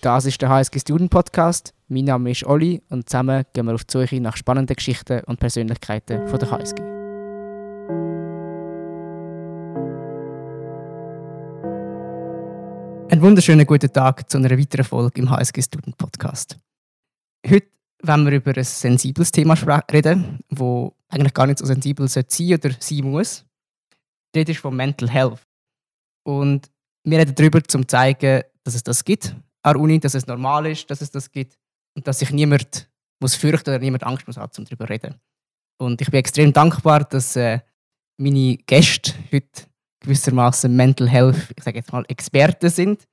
Das ist der HSG Student Podcast. Mein Name ist Olli und zusammen gehen wir auf die Suche nach spannenden Geschichten und Persönlichkeiten von der HSG. Einen wunderschönen guten Tag zu einer weiteren Folge im HSG Student Podcast. Heute wollen wir über ein sensibles Thema reden, wo eigentlich gar nicht so sensibel sein oder sein muss. Rede ist von Mental Health. Und wir reden darüber, um zu zeigen, dass es das gibt an der Uni, dass es normal ist, dass es das gibt und dass sich niemand muss fürchten oder niemand Angst muss haben, um darüber zu reden. Und ich bin extrem dankbar, dass äh, meine Gäste heute gewissermaßen Mental Health, ich sage jetzt mal, Experten sind.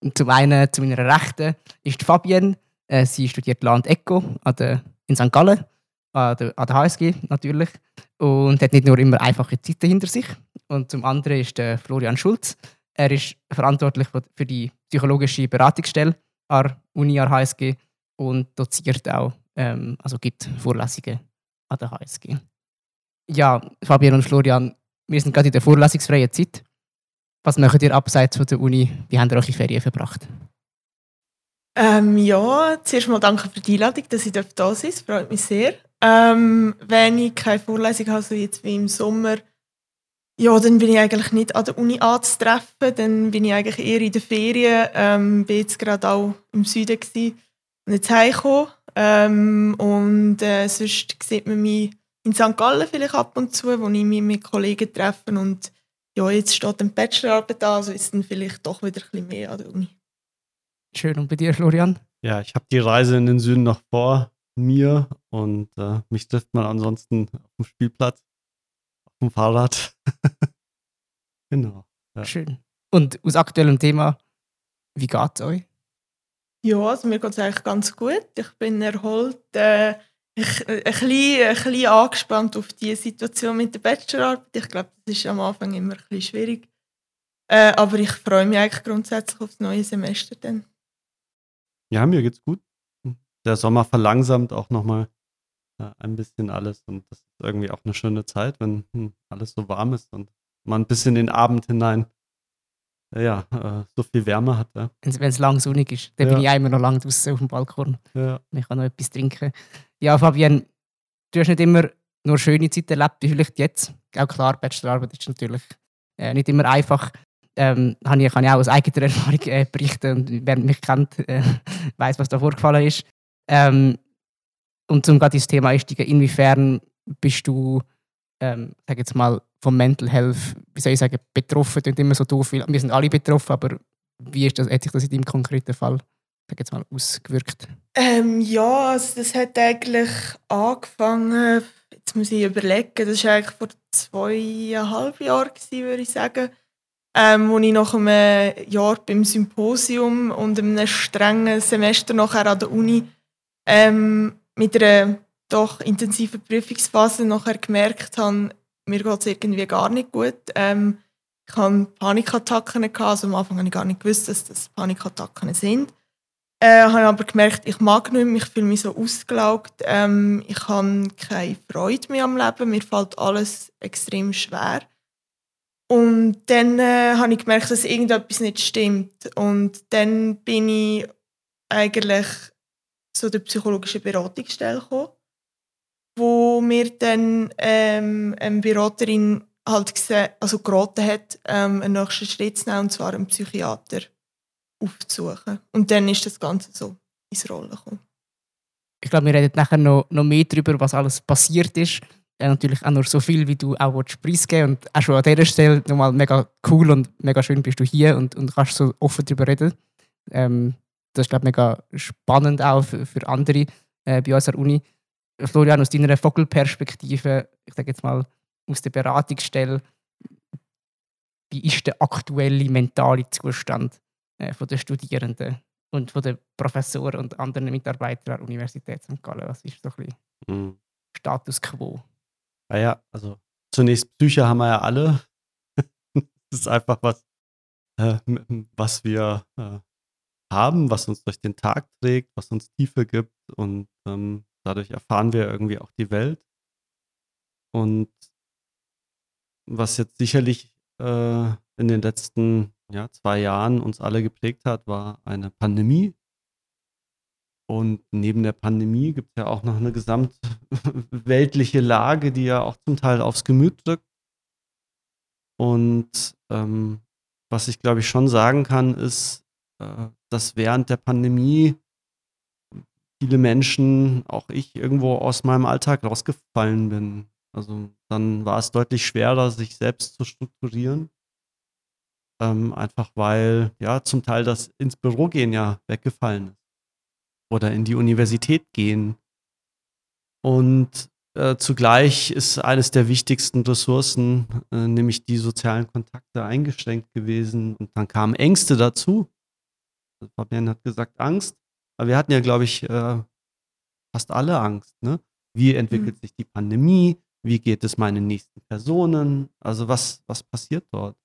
Und zum einen, zu meiner Rechten, ist Fabienne. Äh, sie studiert Land Eco an der, in St. Gallen, an der, an der HSG natürlich. Und hat nicht nur immer einfache Zeiten hinter sich. Und zum anderen ist der Florian Schulz. Er ist verantwortlich für die psychologische Beratungsstelle an der Uni an der HSG und doziert auch, ähm, also gibt Vorlesungen an der HSG. Ja, Fabian und Florian, wir sind gerade in der vorlesungsfreien Zeit. Was macht ihr abseits von der Uni? Wie habt ihr eure Ferien verbracht? Ähm, ja, zuerst mal danke für die Einladung, dass ich da sein darf. Freut mich sehr. Ähm, wenn ich keine Vorlesung habe, so jetzt wie im Sommer, ja, dann bin ich eigentlich nicht an der Uni anzutreffen. Dann bin ich eigentlich eher in den Ferien. Ähm, bin jetzt gerade auch im Süden gewesen und jetzt heimgekommen. Ähm, und äh, sonst sieht man mich in St. Gallen vielleicht ab und zu, wo ich mich mit Kollegen treffe. Und ja, jetzt steht eine Bachelorarbeit an, also ist dann vielleicht doch wieder ein bisschen mehr an der Uni. Schön. Und bei dir, Florian? Ja, ich habe die Reise in den Süden noch vor mir und äh, mich trifft man ansonsten auf dem Spielplatz dem Fahrrad. genau. Ja. Schön. Und aus aktuellem Thema, wie geht es euch? Ja, also mir geht es eigentlich ganz gut. Ich bin erholt. Äh, ich, äh, ein, bisschen, ein bisschen angespannt auf die Situation mit der Bachelorarbeit. Ich glaube, das ist am Anfang immer ein bisschen schwierig. Äh, aber ich freue mich eigentlich grundsätzlich auf das neue Semester dann. Ja, mir geht's gut. Der Sommer verlangsamt auch nochmal äh, ein bisschen alles und das ist irgendwie auch eine schöne Zeit, wenn hm, alles so warm ist und man ein bisschen in den Abend hinein äh, ja, äh, so viel Wärme hat. Ja. Wenn es lang sonnig ist, dann ja. bin ich immer noch lang draußen auf dem Balkon. Ja. Ich kann noch etwas trinken. Ja, Fabian, du hast nicht immer nur schöne Zeit erlebt, wie vielleicht jetzt. Auch klar, Bachelorarbeit ist natürlich äh, nicht immer einfach. Ähm, kann, ich, kann ich auch aus eigener Erfahrung äh, berichten und wer mich kennt, äh, weiß, was da vorgefallen ist. Ähm, und zum gerade ins Thema einsteigen, inwiefern bist du, ähm, sag jetzt mal, vom Mental Health, wie soll ich sagen, betroffen? Das immer so doof, wir sind alle betroffen, aber wie ist das, hat sich das in deinem konkreten Fall, sag jetzt mal, ausgewirkt? Ähm, ja, also das hat eigentlich angefangen, jetzt muss ich überlegen, das war eigentlich vor zweieinhalb Jahren, würde ich sagen, ähm, wo ich nach einem Jahr beim Symposium und einem strengen Semester nachher an der Uni ähm, mit einer doch intensiven Prüfungsphase nachher gemerkt habe, mir geht es irgendwie gar nicht gut. Ähm, ich hatte Panikattacken. Gehabt. Also am Anfang habe ich gar nicht gewusst, dass das Panikattacken sind. Äh, habe aber gemerkt, ich mag nicht mehr, ich fühle mich so ausgelaugt. Ähm, ich habe keine Freude mehr am Leben, mir fällt alles extrem schwer. Und dann äh, habe ich gemerkt, dass irgendetwas nicht stimmt. Und dann bin ich eigentlich zu der psychologischen Beratungsstelle gekommen, wo mir dann ähm, eine Beraterin halt gesehen, also geraten hat, ähm, einen nächsten Schritt zu nehmen, und zwar einen Psychiater aufzusuchen. Und dann ist das Ganze so ins Rollen gekommen. Ich glaube, wir reden nachher noch, noch mehr darüber, was alles passiert ist. Äh, natürlich auch nur so viel, wie du auch preisgeben Und auch schon an dieser Stelle nochmal mega cool und mega schön bist du hier und, und kannst so offen darüber reden. Ähm, das ist, glaube ich, mega spannend auch für, für andere äh, bei unserer Uni. Florian, aus deiner Vogelperspektive, ich sage jetzt mal aus der Beratungsstelle, wie ist der aktuelle mentale Zustand äh, von den Studierenden und von den Professoren und anderen Mitarbeitern der Universität St. Gallen? Was ist so ein bisschen mhm. Status quo? Naja, also zunächst Psyche haben wir ja alle. das ist einfach was, äh, was wir äh, haben, was uns durch den Tag trägt, was uns Tiefe gibt und ähm, dadurch erfahren wir irgendwie auch die Welt. Und was jetzt sicherlich äh, in den letzten ja, zwei Jahren uns alle geprägt hat, war eine Pandemie, Und neben der Pandemie gibt es ja auch noch eine gesamtweltliche Lage, die ja auch zum Teil aufs Gemüt drückt. Und ähm, was ich glaube ich schon sagen kann, ist, äh, dass während der Pandemie viele Menschen, auch ich, irgendwo aus meinem Alltag rausgefallen bin. Also dann war es deutlich schwerer, sich selbst zu strukturieren. Ähm, einfach weil ja zum Teil das ins Büro gehen ja weggefallen ist. Oder in die Universität gehen. Und äh, zugleich ist eines der wichtigsten Ressourcen, äh, nämlich die sozialen Kontakte, eingeschränkt gewesen. Und dann kamen Ängste dazu. Fabian hat gesagt Angst. Aber wir hatten ja, glaube ich, äh, fast alle Angst. Ne? Wie entwickelt mhm. sich die Pandemie? Wie geht es meinen nächsten Personen? Also was, was passiert dort?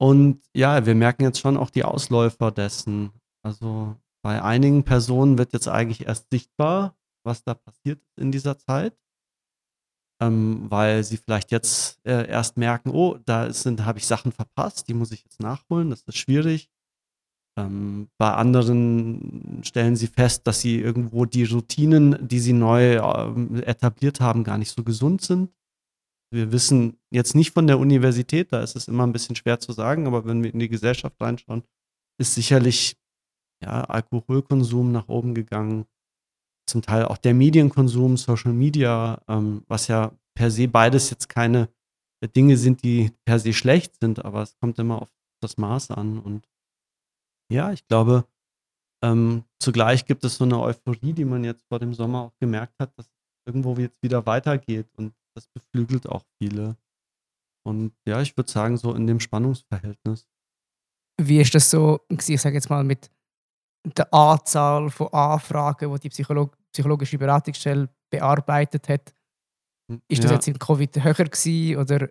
Und ja, wir merken jetzt schon auch die Ausläufer dessen. Also bei einigen Personen wird jetzt eigentlich erst sichtbar, was da passiert in dieser Zeit. Ähm, weil sie vielleicht jetzt äh, erst merken, oh, da habe ich Sachen verpasst, die muss ich jetzt nachholen, das ist schwierig. Ähm, bei anderen stellen sie fest, dass sie irgendwo die Routinen, die sie neu äh, etabliert haben, gar nicht so gesund sind. Wir wissen jetzt nicht von der Universität, da ist es immer ein bisschen schwer zu sagen, aber wenn wir in die Gesellschaft reinschauen, ist sicherlich ja, Alkoholkonsum nach oben gegangen, zum Teil auch der Medienkonsum, Social Media, ähm, was ja per se beides jetzt keine Dinge sind, die per se schlecht sind, aber es kommt immer auf das Maß an und ja, ich glaube, ähm, zugleich gibt es so eine Euphorie, die man jetzt vor dem Sommer auch gemerkt hat, dass irgendwo jetzt wieder weitergeht und das beflügelt auch viele. Und ja, ich würde sagen, so in dem Spannungsverhältnis. Wie ist das so, ich sage jetzt mal, mit der Anzahl von Anfragen, die die Psycholog psychologische Beratungsstelle bearbeitet hat? Ist das ja. jetzt in Covid höher gewesen oder?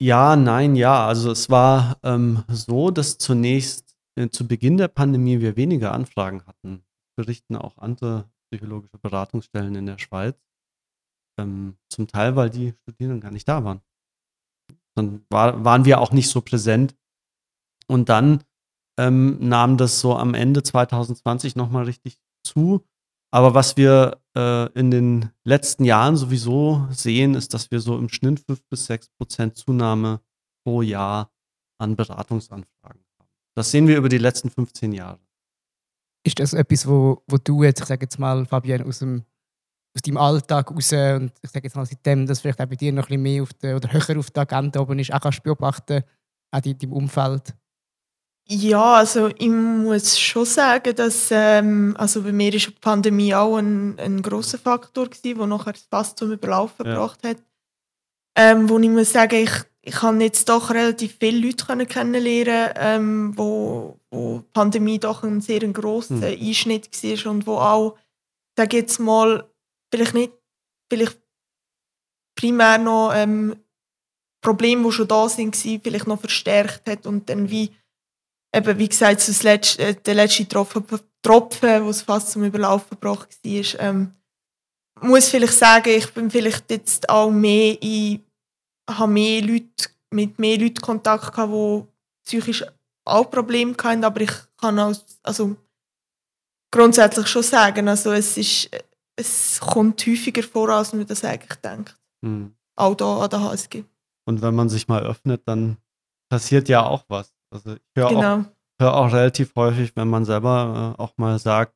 Ja, nein, ja. Also es war ähm, so, dass zunächst äh, zu Beginn der Pandemie wir weniger Anfragen hatten, berichten auch andere psychologische Beratungsstellen in der Schweiz. Ähm, zum Teil, weil die Studierenden gar nicht da waren. Dann war, waren wir auch nicht so präsent. Und dann ähm, nahm das so am Ende 2020 nochmal richtig zu. Aber was wir äh, in den letzten Jahren sowieso sehen, ist, dass wir so im Schnitt 5 bis 6 Prozent Zunahme pro Jahr an Beratungsanfragen das sehen wir über die letzten 15 Jahre. Ist das etwas, wo, wo du jetzt, ich sage jetzt mal, Fabian, aus, dem, aus deinem Alltag raus und ich sage jetzt mal, seitdem das vielleicht auch bei dir noch ein bisschen mehr auf der, oder höher auf der Agenda oben ist, auch kannst beobachten, auch in deinem Umfeld? Ja, also ich muss schon sagen, dass ähm, also bei mir ist die Pandemie auch ein, ein großer Faktor war, der nachher fast zum Überlaufen ja. gebracht hat. Ähm, wo ich muss sagen, ich ich habe jetzt doch relativ viele Leute kennenlernen, ähm, wo, wo die Pandemie doch ein sehr grosser mhm. Einschnitt war und wo auch, sage jetzt mal, vielleicht nicht, vielleicht primär noch ähm, Probleme, die schon da sind, vielleicht noch verstärkt hat und dann wie, eben, wie gesagt, das letzte, äh, der letzte Tropfen, Tropfen, wo es fast zum Überlaufen gebracht war, ähm, muss vielleicht sagen, ich bin vielleicht jetzt auch mehr in habe mehr Leute, mit mehr Leuten Kontakt gehabt, die psychisch auch Probleme hatten, aber ich kann auch, also grundsätzlich schon sagen, also es ist, es kommt häufiger vor, als man das eigentlich denkt. Mhm. Auch da an der HSG. Und wenn man sich mal öffnet, dann passiert ja auch was. Also ich höre genau. auch, hör auch relativ häufig, wenn man selber äh, auch mal sagt,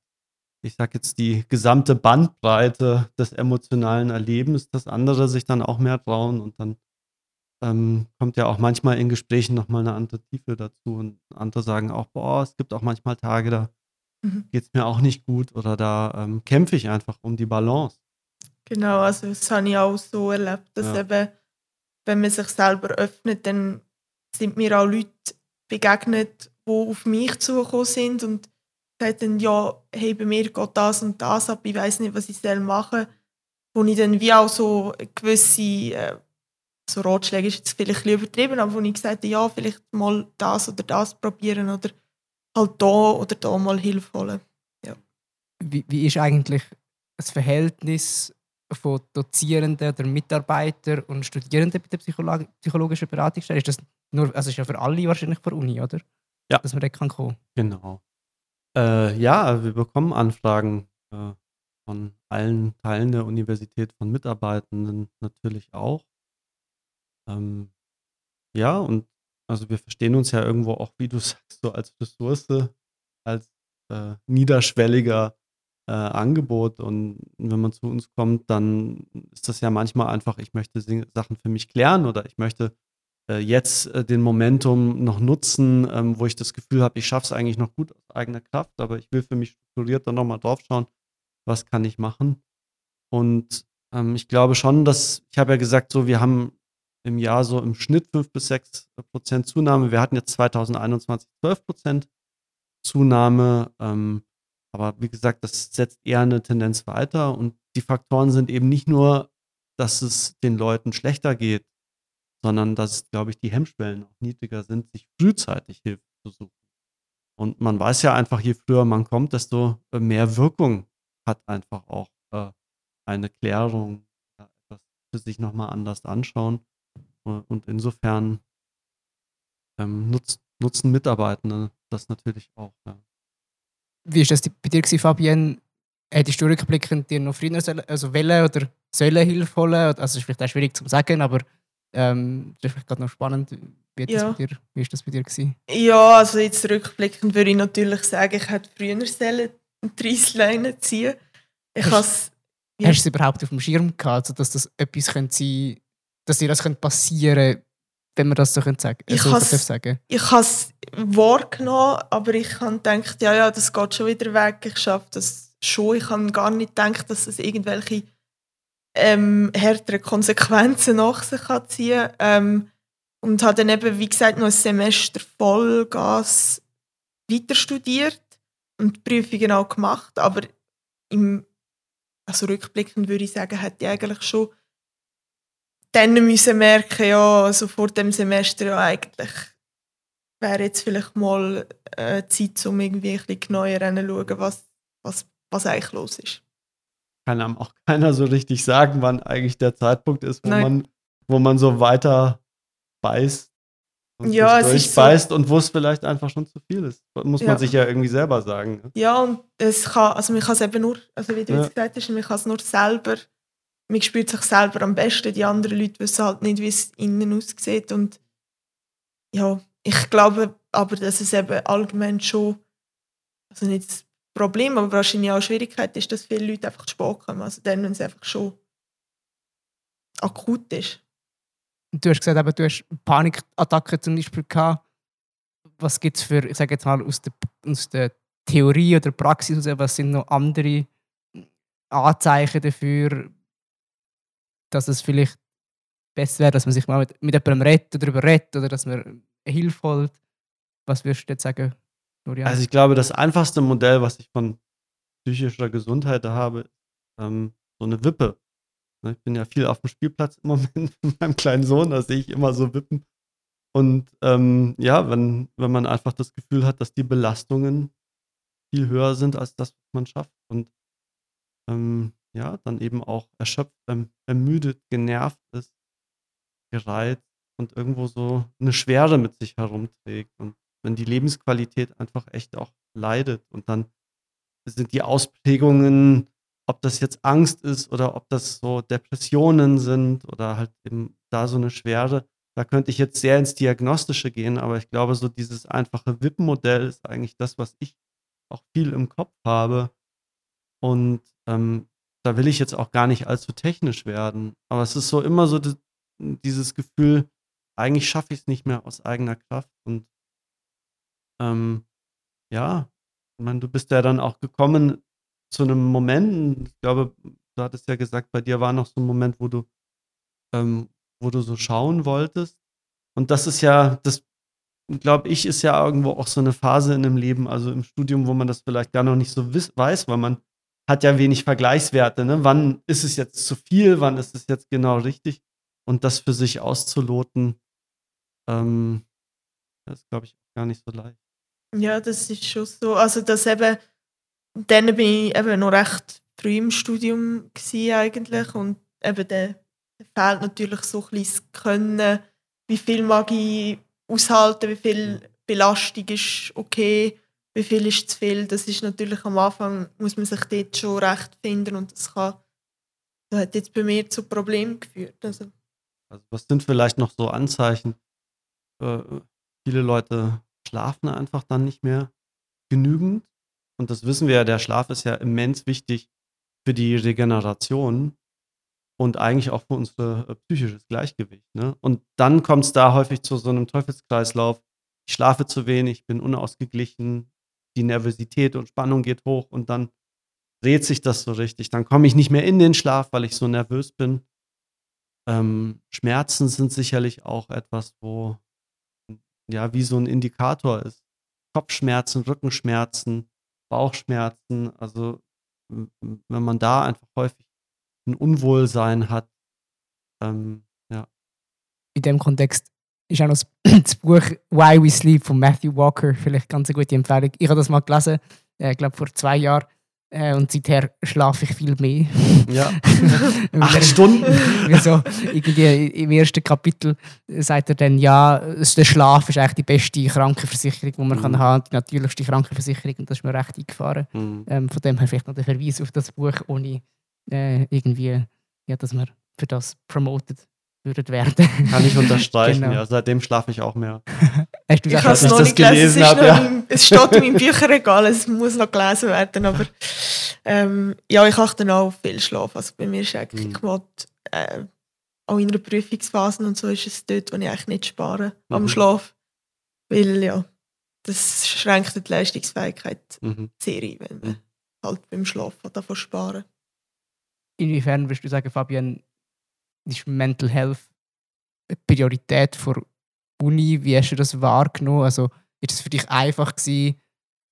ich sag jetzt die gesamte Bandbreite des emotionalen Erlebens, dass andere sich dann auch mehr trauen und dann ähm, kommt ja auch manchmal in Gesprächen nochmal eine andere Tiefe dazu. Und andere sagen auch, boah, es gibt auch manchmal Tage, da mhm. geht es mir auch nicht gut oder da ähm, kämpfe ich einfach um die Balance. Genau, also das habe ich auch so erlebt, dass ja. eben, wenn man sich selber öffnet, dann sind mir auch Leute begegnet, die auf mich zugekommen sind und sagen ja, hey, bei mir geht das und das ab, ich weiß nicht, was ich machen soll. Wo ich dann wie auch so gewisse äh, so Ratschläge ist jetzt vielleicht ein übertrieben, aber wo ich gesagt habe, ja, vielleicht mal das oder das probieren oder halt da oder da mal Hilfe holen. Ja. Wie, wie ist eigentlich das Verhältnis von Dozierenden oder Mitarbeitern und Studierenden bei der Psycholo psychologischen Beratungsstelle? Ist das nur, also ist ja für alle wahrscheinlich für Uni, oder? Ja. Dass man da kann kommen. Genau. Äh, ja, wir bekommen Anfragen äh, von allen Teilen der Universität, von Mitarbeitenden natürlich auch. Ähm, ja, und also wir verstehen uns ja irgendwo auch, wie du sagst, so als Ressource, als äh, niederschwelliger äh, Angebot. Und wenn man zu uns kommt, dann ist das ja manchmal einfach, ich möchte Sachen für mich klären oder ich möchte äh, jetzt äh, den Momentum noch nutzen, ähm, wo ich das Gefühl habe, ich schaffe es eigentlich noch gut aus eigener Kraft, aber ich will für mich strukturiert dann nochmal drauf schauen, was kann ich machen. Und ähm, ich glaube schon, dass, ich habe ja gesagt, so, wir haben im Jahr so im Schnitt 5 bis 6 Prozent Zunahme. Wir hatten jetzt 2021 12 Prozent Zunahme. Ähm, aber wie gesagt, das setzt eher eine Tendenz weiter. Und die Faktoren sind eben nicht nur, dass es den Leuten schlechter geht, sondern dass, glaube ich, die Hemmschwellen auch niedriger sind, sich frühzeitig Hilfe zu suchen. Und man weiß ja einfach, je früher man kommt, desto mehr Wirkung hat einfach auch äh, eine Klärung, etwas für sich nochmal anders anschauen. Und insofern ähm, nutz, nutzen Mitarbeitende das natürlich auch. Ja. Wie ist das bei dir, gewesen, Fabienne? Hättest du rückblickend dir noch früher also wollen oder sollen Hilfe holen? Also, es ist vielleicht auch schwierig zu sagen, aber ähm, das ist vielleicht gerade noch spannend. Wie, ja. das bei dir, wie ist das bei dir? Gewesen? Ja, also jetzt rückblickend würde ich natürlich sagen, ich hätte früher sollen die Reissleine ziehen ich Hast, ja. hast du es überhaupt auf dem Schirm gehabt, also dass das etwas könnte sein dass dir das passieren könnte, wenn man das so sagen Ich sagen. Ich habe es wahrgenommen, aber ich habe gedacht, ja, ja, das geht schon wieder weg, ich schaffe das schon. Ich habe gar nicht gedacht, dass es irgendwelche ähm, härteren Konsequenzen nach sich kann ziehen ähm, Und habe dann eben, wie gesagt, noch ein Semester Vollgas weiter studiert und die Prüfungen auch gemacht. Aber im, also rückblickend würde ich sagen, hätte ich eigentlich schon dann müssen merken, ja, also vor dem Semester ja eigentlich wäre jetzt vielleicht mal äh, Zeit, um irgendwie ein bisschen genauer hinzuschauen, was, was, was eigentlich los ist. Kann einem auch keiner so richtig sagen, wann eigentlich der Zeitpunkt ist, wo, man, wo man so weiter beißt und ja, es durchbeißt so, und wo es vielleicht einfach schon zu viel ist. Muss ja. man sich ja irgendwie selber sagen. Ne? Ja, und es kann, also man kann es eben nur, also wie du ja. jetzt gesagt hast, man kann es nur selber man spürt sich selber am besten. Die anderen Leute wissen halt nicht, wie es innen aussieht. Und ja, ich glaube aber, dass es eben allgemein schon, also nicht das Problem, aber wahrscheinlich auch eine Schwierigkeit ist, dass viele Leute einfach zu spät kommen. Also dann, wenn es einfach schon akut ist. Du hast gesagt, eben, du hast Panikattacken zum Beispiel gehabt. Was gibt es für, ich sage jetzt mal, aus der, aus der Theorie oder Praxis, was sind noch andere Anzeichen dafür, dass es vielleicht besser wäre, dass man sich mal mit, mit jemandem redet, darüber redet oder dass man Hilfe holt. Was würdest du jetzt sagen, Florian? Also ich glaube, das einfachste Modell, was ich von psychischer Gesundheit habe, ähm, so eine Wippe. Ne, ich bin ja viel auf dem Spielplatz im Moment mit meinem kleinen Sohn, da sehe ich immer so Wippen. Und ähm, ja, wenn, wenn man einfach das Gefühl hat, dass die Belastungen viel höher sind als das, was man schafft. Und ähm, ja, dann eben auch erschöpft, ähm, ermüdet, genervt ist, gereizt und irgendwo so eine Schwere mit sich herumträgt. Und wenn die Lebensqualität einfach echt auch leidet und dann sind die Ausprägungen, ob das jetzt Angst ist oder ob das so Depressionen sind oder halt eben da so eine Schwere, da könnte ich jetzt sehr ins Diagnostische gehen, aber ich glaube, so dieses einfache WIP-Modell ist eigentlich das, was ich auch viel im Kopf habe. Und ähm, da will ich jetzt auch gar nicht allzu technisch werden. Aber es ist so immer so die, dieses Gefühl, eigentlich schaffe ich es nicht mehr aus eigener Kraft. Und ähm, ja, ich meine, du bist ja dann auch gekommen zu einem Moment, ich glaube, du hattest ja gesagt, bei dir war noch so ein Moment, wo du, ähm, wo du so schauen wolltest. Und das ist ja, das glaube ich, ist ja irgendwo auch so eine Phase in dem Leben, also im Studium, wo man das vielleicht gar noch nicht so weiß, weil man hat ja wenig Vergleichswerte. Ne? Wann ist es jetzt zu viel, wann ist es jetzt genau richtig? Und das für sich auszuloten, ähm, das ist, glaube ich, gar nicht so leicht. Ja, das ist schon so. Also, das eben, dann bin ich eben noch recht früh im Studium eigentlich und eben dann fehlt natürlich so ein bisschen das Können, wie viel mag ich aushalten, wie viel Belastung ist okay wie viel ist zu viel. Das ist natürlich am Anfang, muss man sich dort schon recht finden und das kann, das hat jetzt bei mir zu Problemen geführt. Also. also was sind vielleicht noch so Anzeichen? Äh, viele Leute schlafen einfach dann nicht mehr genügend. Und das wissen wir ja, der Schlaf ist ja immens wichtig für die Regeneration und eigentlich auch für unser äh, psychisches Gleichgewicht. Ne? Und dann kommt es da häufig zu so einem Teufelskreislauf. Ich schlafe zu wenig, bin unausgeglichen, die Nervosität und Spannung geht hoch und dann dreht sich das so richtig. Dann komme ich nicht mehr in den Schlaf, weil ich so nervös bin. Ähm, Schmerzen sind sicherlich auch etwas, wo ja wie so ein Indikator ist. Kopfschmerzen, Rückenschmerzen, Bauchschmerzen. Also wenn man da einfach häufig ein Unwohlsein hat. Ähm, ja. In dem Kontext ist auch noch das, Buch Why We Sleep von Matthew Walker vielleicht ganz eine gute Empfehlung. Ich habe das mal gelesen, ich äh, glaube vor zwei Jahren. Äh, und seither schlafe ich viel mehr. Ja. Acht Stunden. Wieso? Irgendwie Im ersten Kapitel sagt er dann, ja, der Schlaf ist eigentlich die beste Krankenversicherung, die man mhm. kann haben Die natürlichste Krankenversicherung. Und das ist mir recht eingefahren. Mhm. Ähm, von dem her vielleicht noch der Verweis auf das Buch, ohne äh, irgendwie, ja, dass man für das promoted würdet werden. Kann ich unterstreichen, genau. ja. Seitdem schlafe ich auch mehr. Hast du ich habe es noch nicht gelesen, gelesen habe, ja. es steht in meinem Bücherregal, es muss noch gelesen werden, aber ähm, ja, ich achte dann auch viel Schlaf. Also bei mir ist eigentlich mhm. mal, äh, auch in der Prüfungsphase und so ist es dort, wo ich eigentlich nicht spare mhm. am Schlaf. Weil ja, das schränkt die Leistungsfähigkeit mhm. sehr ein, wenn man mhm. halt beim Schlafen davon sparen. Inwiefern würdest du sagen, Fabian, ist Mental Health eine Priorität vor Uni? Wie hast du das wahrgenommen? Also, ist es für dich einfach gewesen,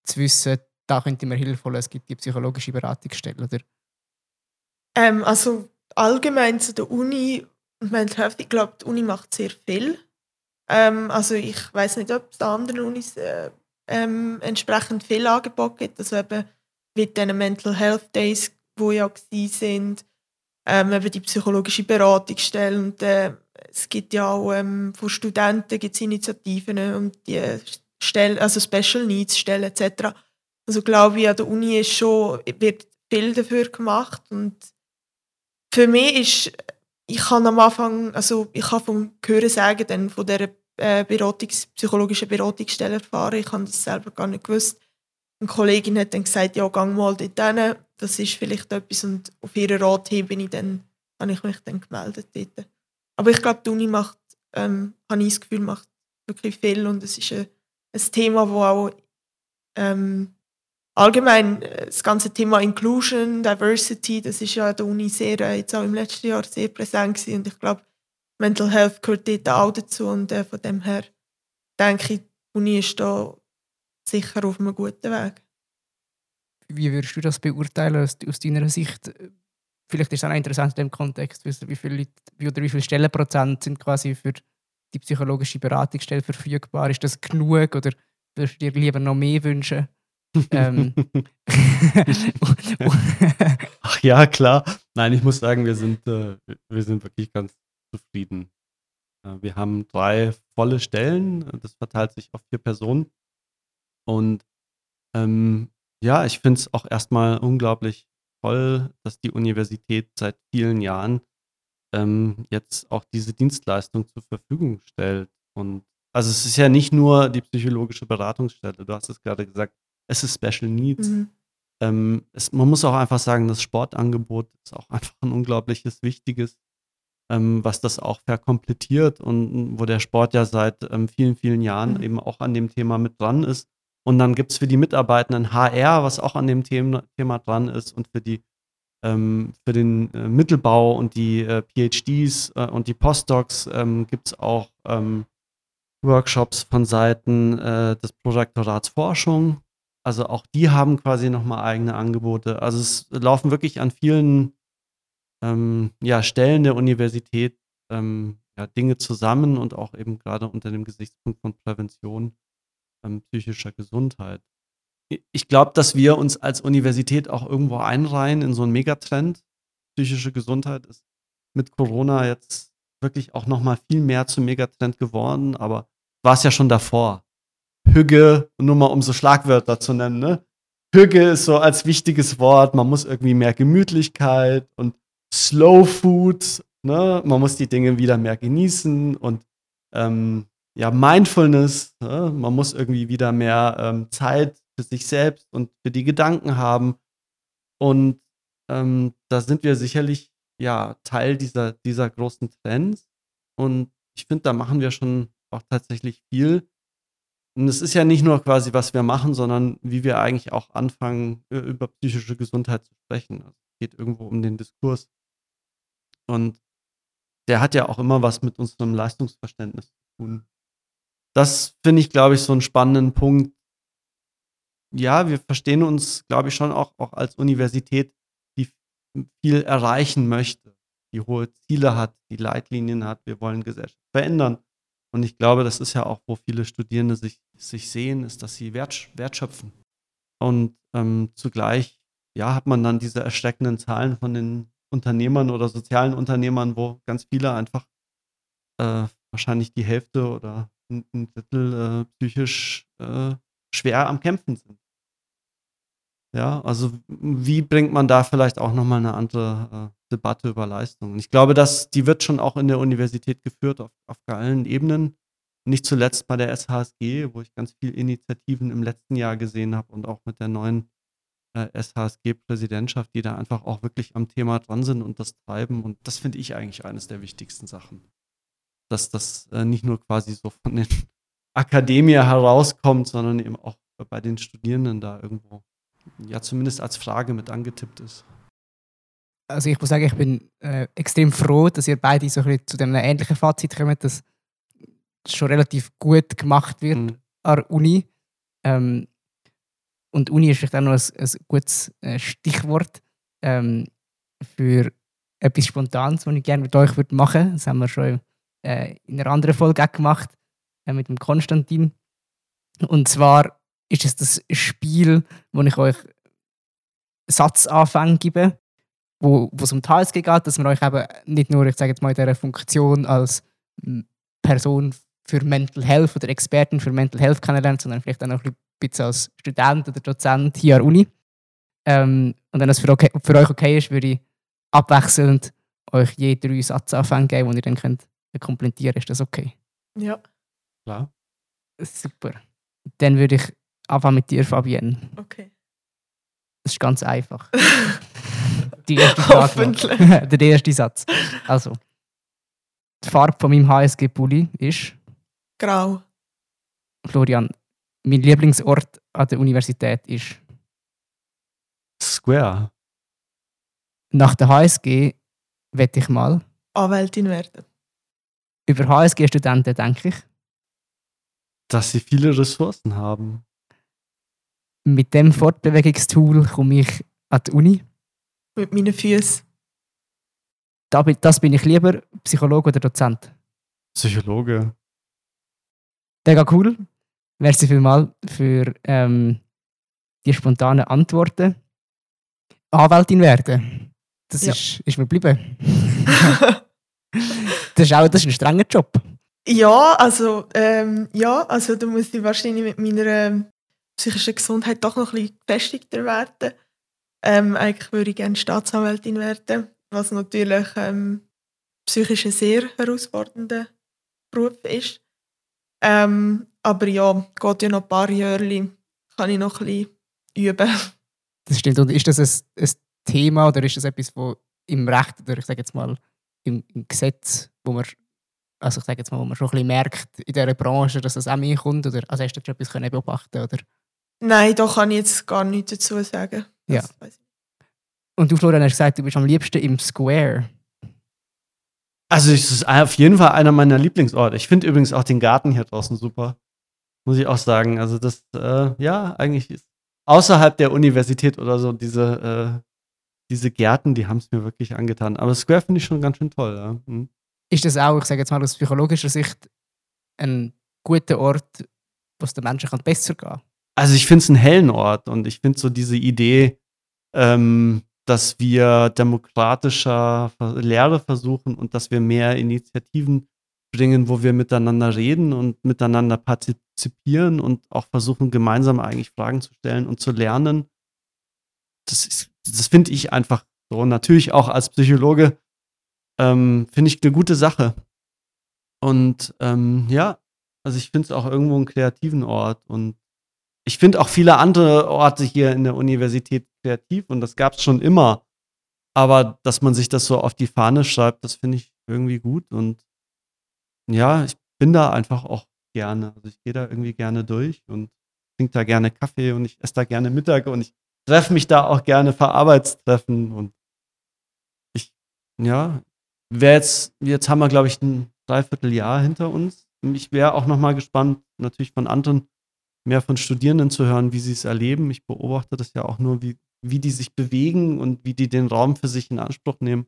zu wissen, da könnte mir Hilfe holen, es gibt die psychologische Beratungsstelle, oder? Ähm, also allgemein zu der Uni und Mental Health, ich glaube, die Uni macht sehr viel. Ähm, also ich weiß nicht, ob es an anderen Unis äh, ähm, entsprechend viel Angebot gibt. Also eben mit den Mental Health Days, wo ja sind, ähm, eben die psychologische Beratungsstelle und äh, es gibt ja auch ähm, von Studenten gibt's Initiativen um die Stelle, also Special Needs Stellen etc. Also glaube ich, an der Uni ist schon, wird viel dafür gemacht und für mich ist, ich kann am Anfang, also ich habe vom Hören sagen, von der äh, Beratungs-, psychologischen Beratungsstelle erfahren, ich habe das selber gar nicht gewusst. Eine Kollegin hat dann gesagt, ja, gang mal dort hin, das ist vielleicht etwas. Und auf ihren Rat hin bin ich dann, habe ich mich dann gemeldet dort. Aber ich glaube, die Uni macht, ähm, habe ich das Gefühl, macht wirklich viel. Und es ist ein, ein Thema, wo auch ähm, allgemein äh, das ganze Thema Inclusion, Diversity, das ist ja an der Uni sehr, äh, jetzt auch im letzten Jahr sehr präsent gewesen. Und ich glaube, Mental Health gehört dort auch dazu. Und äh, von dem her denke ich, die Uni ist da sicher auf einem guten Weg. Wie würdest du das beurteilen aus, aus deiner Sicht? Vielleicht ist es auch interessant in dem Kontext, wie viele Leute, wie, oder wie viele Stellenprozent sind quasi für die psychologische Beratungsstelle verfügbar? Ist das genug oder würdest du dir lieber noch mehr wünschen? ähm. Ach ja, klar. Nein, ich muss sagen, wir sind, äh, wir sind wirklich ganz zufrieden. Äh, wir haben drei volle Stellen. Das verteilt sich auf vier Personen. Und ähm, ja, ich finde es auch erstmal unglaublich toll, dass die Universität seit vielen Jahren ähm, jetzt auch diese Dienstleistung zur Verfügung stellt. Und also es ist ja nicht nur die psychologische Beratungsstelle, du hast es gerade gesagt, es ist Special Needs. Mhm. Ähm, es, man muss auch einfach sagen, das Sportangebot ist auch einfach ein unglaubliches, wichtiges, ähm, was das auch verkomplettiert und wo der Sport ja seit ähm, vielen, vielen Jahren mhm. eben auch an dem Thema mit dran ist. Und dann gibt es für die Mitarbeitenden HR, was auch an dem Thema, Thema dran ist und für die ähm, für den äh, Mittelbau und die äh, PhDs äh, und die Postdocs ähm, gibt es auch ähm, Workshops von Seiten äh, des Prorektorats Forschung. Also auch die haben quasi nochmal eigene Angebote. Also es laufen wirklich an vielen ähm, ja, Stellen der Universität ähm, ja, Dinge zusammen und auch eben gerade unter dem Gesichtspunkt von Prävention ähm, psychischer Gesundheit. Ich glaube, dass wir uns als Universität auch irgendwo einreihen in so einen Megatrend. Psychische Gesundheit ist mit Corona jetzt wirklich auch noch mal viel mehr zum Megatrend geworden, aber war es ja schon davor. Hüge, nur mal um so Schlagwörter zu nennen, ne? Hüge ist so als wichtiges Wort, man muss irgendwie mehr Gemütlichkeit und Slow Food, ne? Man muss die Dinge wieder mehr genießen und ähm, ja, Mindfulness, ne? man muss irgendwie wieder mehr ähm, Zeit für sich selbst und für die Gedanken haben. Und ähm, da sind wir sicherlich ja Teil dieser, dieser großen Trends. Und ich finde, da machen wir schon auch tatsächlich viel. Und es ist ja nicht nur quasi, was wir machen, sondern wie wir eigentlich auch anfangen, über psychische Gesundheit zu sprechen. Also es geht irgendwo um den Diskurs. Und der hat ja auch immer was mit unserem Leistungsverständnis zu tun. Das finde ich, glaube ich, so einen spannenden Punkt. Ja, wir verstehen uns, glaube ich, schon auch, auch als Universität, die viel erreichen möchte, die hohe Ziele hat, die Leitlinien hat. Wir wollen Gesellschaft verändern. Und ich glaube, das ist ja auch, wo viele Studierende sich, sich sehen, ist, dass sie Wert, wertschöpfen. Und ähm, zugleich, ja, hat man dann diese erschreckenden Zahlen von den Unternehmern oder sozialen Unternehmern, wo ganz viele einfach äh, wahrscheinlich die Hälfte oder ein, ein Drittel äh, psychisch äh, schwer am Kämpfen sind. Ja, also wie bringt man da vielleicht auch nochmal eine andere äh, Debatte über Leistung? Und ich glaube, dass die wird schon auch in der Universität geführt, auf, auf allen Ebenen. Nicht zuletzt bei der SHSG, wo ich ganz viele Initiativen im letzten Jahr gesehen habe und auch mit der neuen äh, SHSG-Präsidentschaft, die da einfach auch wirklich am Thema dran sind und das treiben. Und das finde ich eigentlich eines der wichtigsten Sachen. Dass das äh, nicht nur quasi so von den Akademie herauskommt, sondern eben auch bei den Studierenden da irgendwo ja zumindest als Frage mit angetippt ist. Also ich muss sagen, ich bin äh, extrem froh, dass ihr beide so ein zu einem ähnlichen Fazit kommt, dass schon relativ gut gemacht wird mhm. an der Uni. Ähm, und Uni ist vielleicht auch noch ein, ein gutes äh, Stichwort ähm, für etwas Spontanes, was ich gerne mit euch würde machen würde. Das haben wir schon äh, in einer anderen Folge auch gemacht äh, mit dem Konstantin. Und zwar ist es das Spiel, wo ich euch Satzanfänge gebe, wo es um die geht, dass man euch eben nicht nur, ich sage jetzt mal, in dieser Funktion als Person für Mental Health oder Expertin für Mental Health kennenlernt, sondern vielleicht auch noch ein bisschen als Student oder Dozent hier an der Uni. Ähm, und wenn das für, okay, für, euch okay ist, würde ich abwechselnd euch je drei Satzanfänge geben, die ihr dann könnt komplettieren könnt. Ist das okay? Ja. Klar. Super. Dann würde ich anfangen mit dir, Fabienne. Okay. Das ist ganz einfach. Die erste. Hoffentlich. Der erste Satz. Also, die Farbe von meinem HSG-Pulli ist? Grau. Florian, mein Lieblingsort an der Universität ist? Square. Nach der HSG wette ich mal. Anwältin werden. Über HSG-Studenten denke ich. Dass sie viele Ressourcen haben mit dem Fortbewegungstool komme ich an die Uni. Mit meinen Füßen. Das bin ich lieber Psychologe oder Dozent. Psychologe. Mega cool. Merci vielmals für ähm, die spontanen Antworten. Anwältin werden. Das ja. ist, ist mir geblieben. das, ist auch, das ist ein strenger Job. Ja, also, ähm, ja, also da muss ich wahrscheinlich mit meiner ähm, psychische Gesundheit doch noch ein bisschen gefestigter werden. Ähm, eigentlich würde ich gerne Staatsanwältin werden, was natürlich ähm, psychisch ein sehr herausfordernder Beruf ist. Ähm, aber ja, geht ja noch ein paar Jahre, kann ich noch ein bisschen üben. Das stimmt. Und ist das ein, ein Thema oder ist das etwas, wo im Recht oder ich sage jetzt mal im, im, Gesetz, wo man also ich sage jetzt mal, wo man schon ein bisschen merkt in dieser Branche, dass das auch mehr kommt? Oder also hast du schon etwas beobachten oder? Nein, da kann ich jetzt gar nichts dazu sagen. Ja. Und du, Florian, hast gesagt, du bist am liebsten im Square. Also, es ist auf jeden Fall einer meiner Lieblingsorte. Ich finde übrigens auch den Garten hier draußen super. Muss ich auch sagen. Also, das, äh, ja, eigentlich ist außerhalb der Universität oder so, diese, äh, diese Gärten, die haben es mir wirklich angetan. Aber Square finde ich schon ganz schön toll. Ja. Hm. Ist das auch, ich sage jetzt mal aus psychologischer Sicht, ein guter Ort, wo es den Menschen besser gehen also ich finde es einen hellen Ort und ich finde so diese Idee, ähm, dass wir demokratischer Lehre versuchen und dass wir mehr Initiativen bringen, wo wir miteinander reden und miteinander partizipieren und auch versuchen, gemeinsam eigentlich Fragen zu stellen und zu lernen. Das, das finde ich einfach so. Natürlich auch als Psychologe ähm, finde ich eine gute Sache. Und ähm, ja, also ich finde es auch irgendwo einen kreativen Ort und ich finde auch viele andere Orte hier in der Universität kreativ und das gab es schon immer. Aber dass man sich das so auf die Fahne schreibt, das finde ich irgendwie gut und ja, ich bin da einfach auch gerne. Also ich gehe da irgendwie gerne durch und trinke da gerne Kaffee und ich esse da gerne Mittag und ich treffe mich da auch gerne für Arbeitstreffen und ich, ja, wäre jetzt, jetzt haben wir, glaube ich, ein Dreivierteljahr hinter uns. Ich wäre auch nochmal gespannt, natürlich von anderen, mehr von Studierenden zu hören, wie sie es erleben. Ich beobachte das ja auch nur, wie, wie die sich bewegen und wie die den Raum für sich in Anspruch nehmen.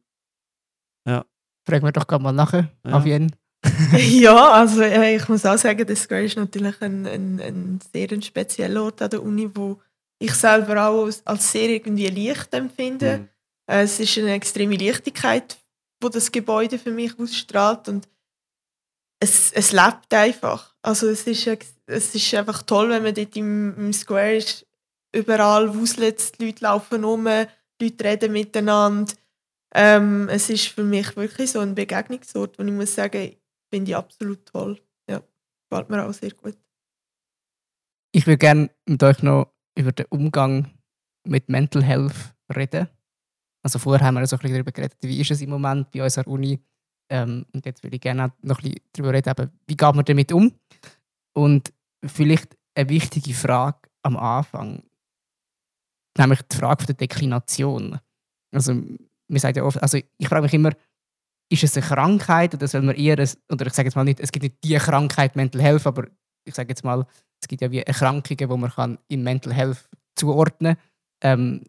Ja. Fragen wir doch gerade mal nachher, ja. auf jeden ja, also äh, ich muss auch sagen, Square ist natürlich ein, ein, ein sehr ein spezieller Ort an der Uni, wo ich selber auch als sehr irgendwie leicht empfinde. Mhm. Äh, es ist eine extreme Leichtigkeit, wo das Gebäude für mich ausstrahlt und es, es lebt einfach. Also es ist, es ist einfach toll, wenn man dort im, im Square ist, überall wuselt, die Leute laufen rum, die Leute reden miteinander. Ähm, es ist für mich wirklich so ein Begegnungsort, wo ich muss sagen, finde ich absolut toll. Ja, gefällt mir auch sehr gut. Ich würde gerne mit euch noch über den Umgang mit Mental Health reden. Also vorher haben wir so ein bisschen darüber geredet, wie ist es im Moment bei unserer Uni. Ähm, und jetzt würde ich gerne noch ein bisschen darüber reden, wie geht man damit um? Und vielleicht eine wichtige Frage am Anfang, nämlich die Frage der Deklination. Also, wir sagen ja oft, also ich frage mich immer, ist es eine Krankheit oder soll man eher, ein, oder ich sage jetzt mal nicht, es gibt nicht die Krankheit Mental Health, aber ich sage jetzt mal, es gibt ja wie Erkrankungen, die man kann im Mental Health zuordnen kann. Ähm,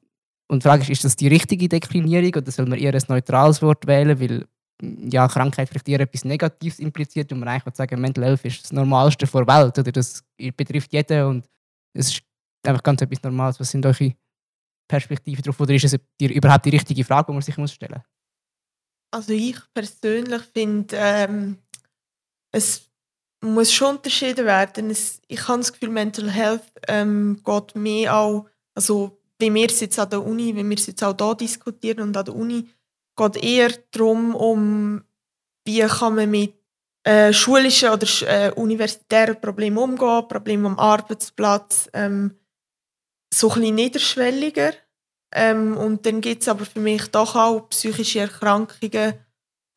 und die Frage ist, ist das die richtige Deklinierung oder soll man eher ein neutrales Wort wählen, weil ja, Krankheit vielleicht eher etwas Negatives impliziert und man eigentlich sagen, Mental Health ist das Normalste der Welt oder das betrifft jeden und es ist einfach ganz etwas Normales. Was sind eure Perspektiven darauf oder ist es die, überhaupt die richtige Frage, die man sich stellen muss? Also ich persönlich finde, ähm, es muss schon unterschieden werden. Es, ich habe das Gefühl, Mental Health ähm, geht mehr auch, also wie wir es jetzt an der Uni, wie wir es jetzt auch hier diskutieren und an der Uni, geht eher darum, um wie kann man mit äh, schulischen oder äh, universitären Problemen umgehen, Problemen am Arbeitsplatz, ähm, so ein bisschen niederschwelliger. Ähm, und dann gibt es aber für mich doch auch psychische Erkrankungen,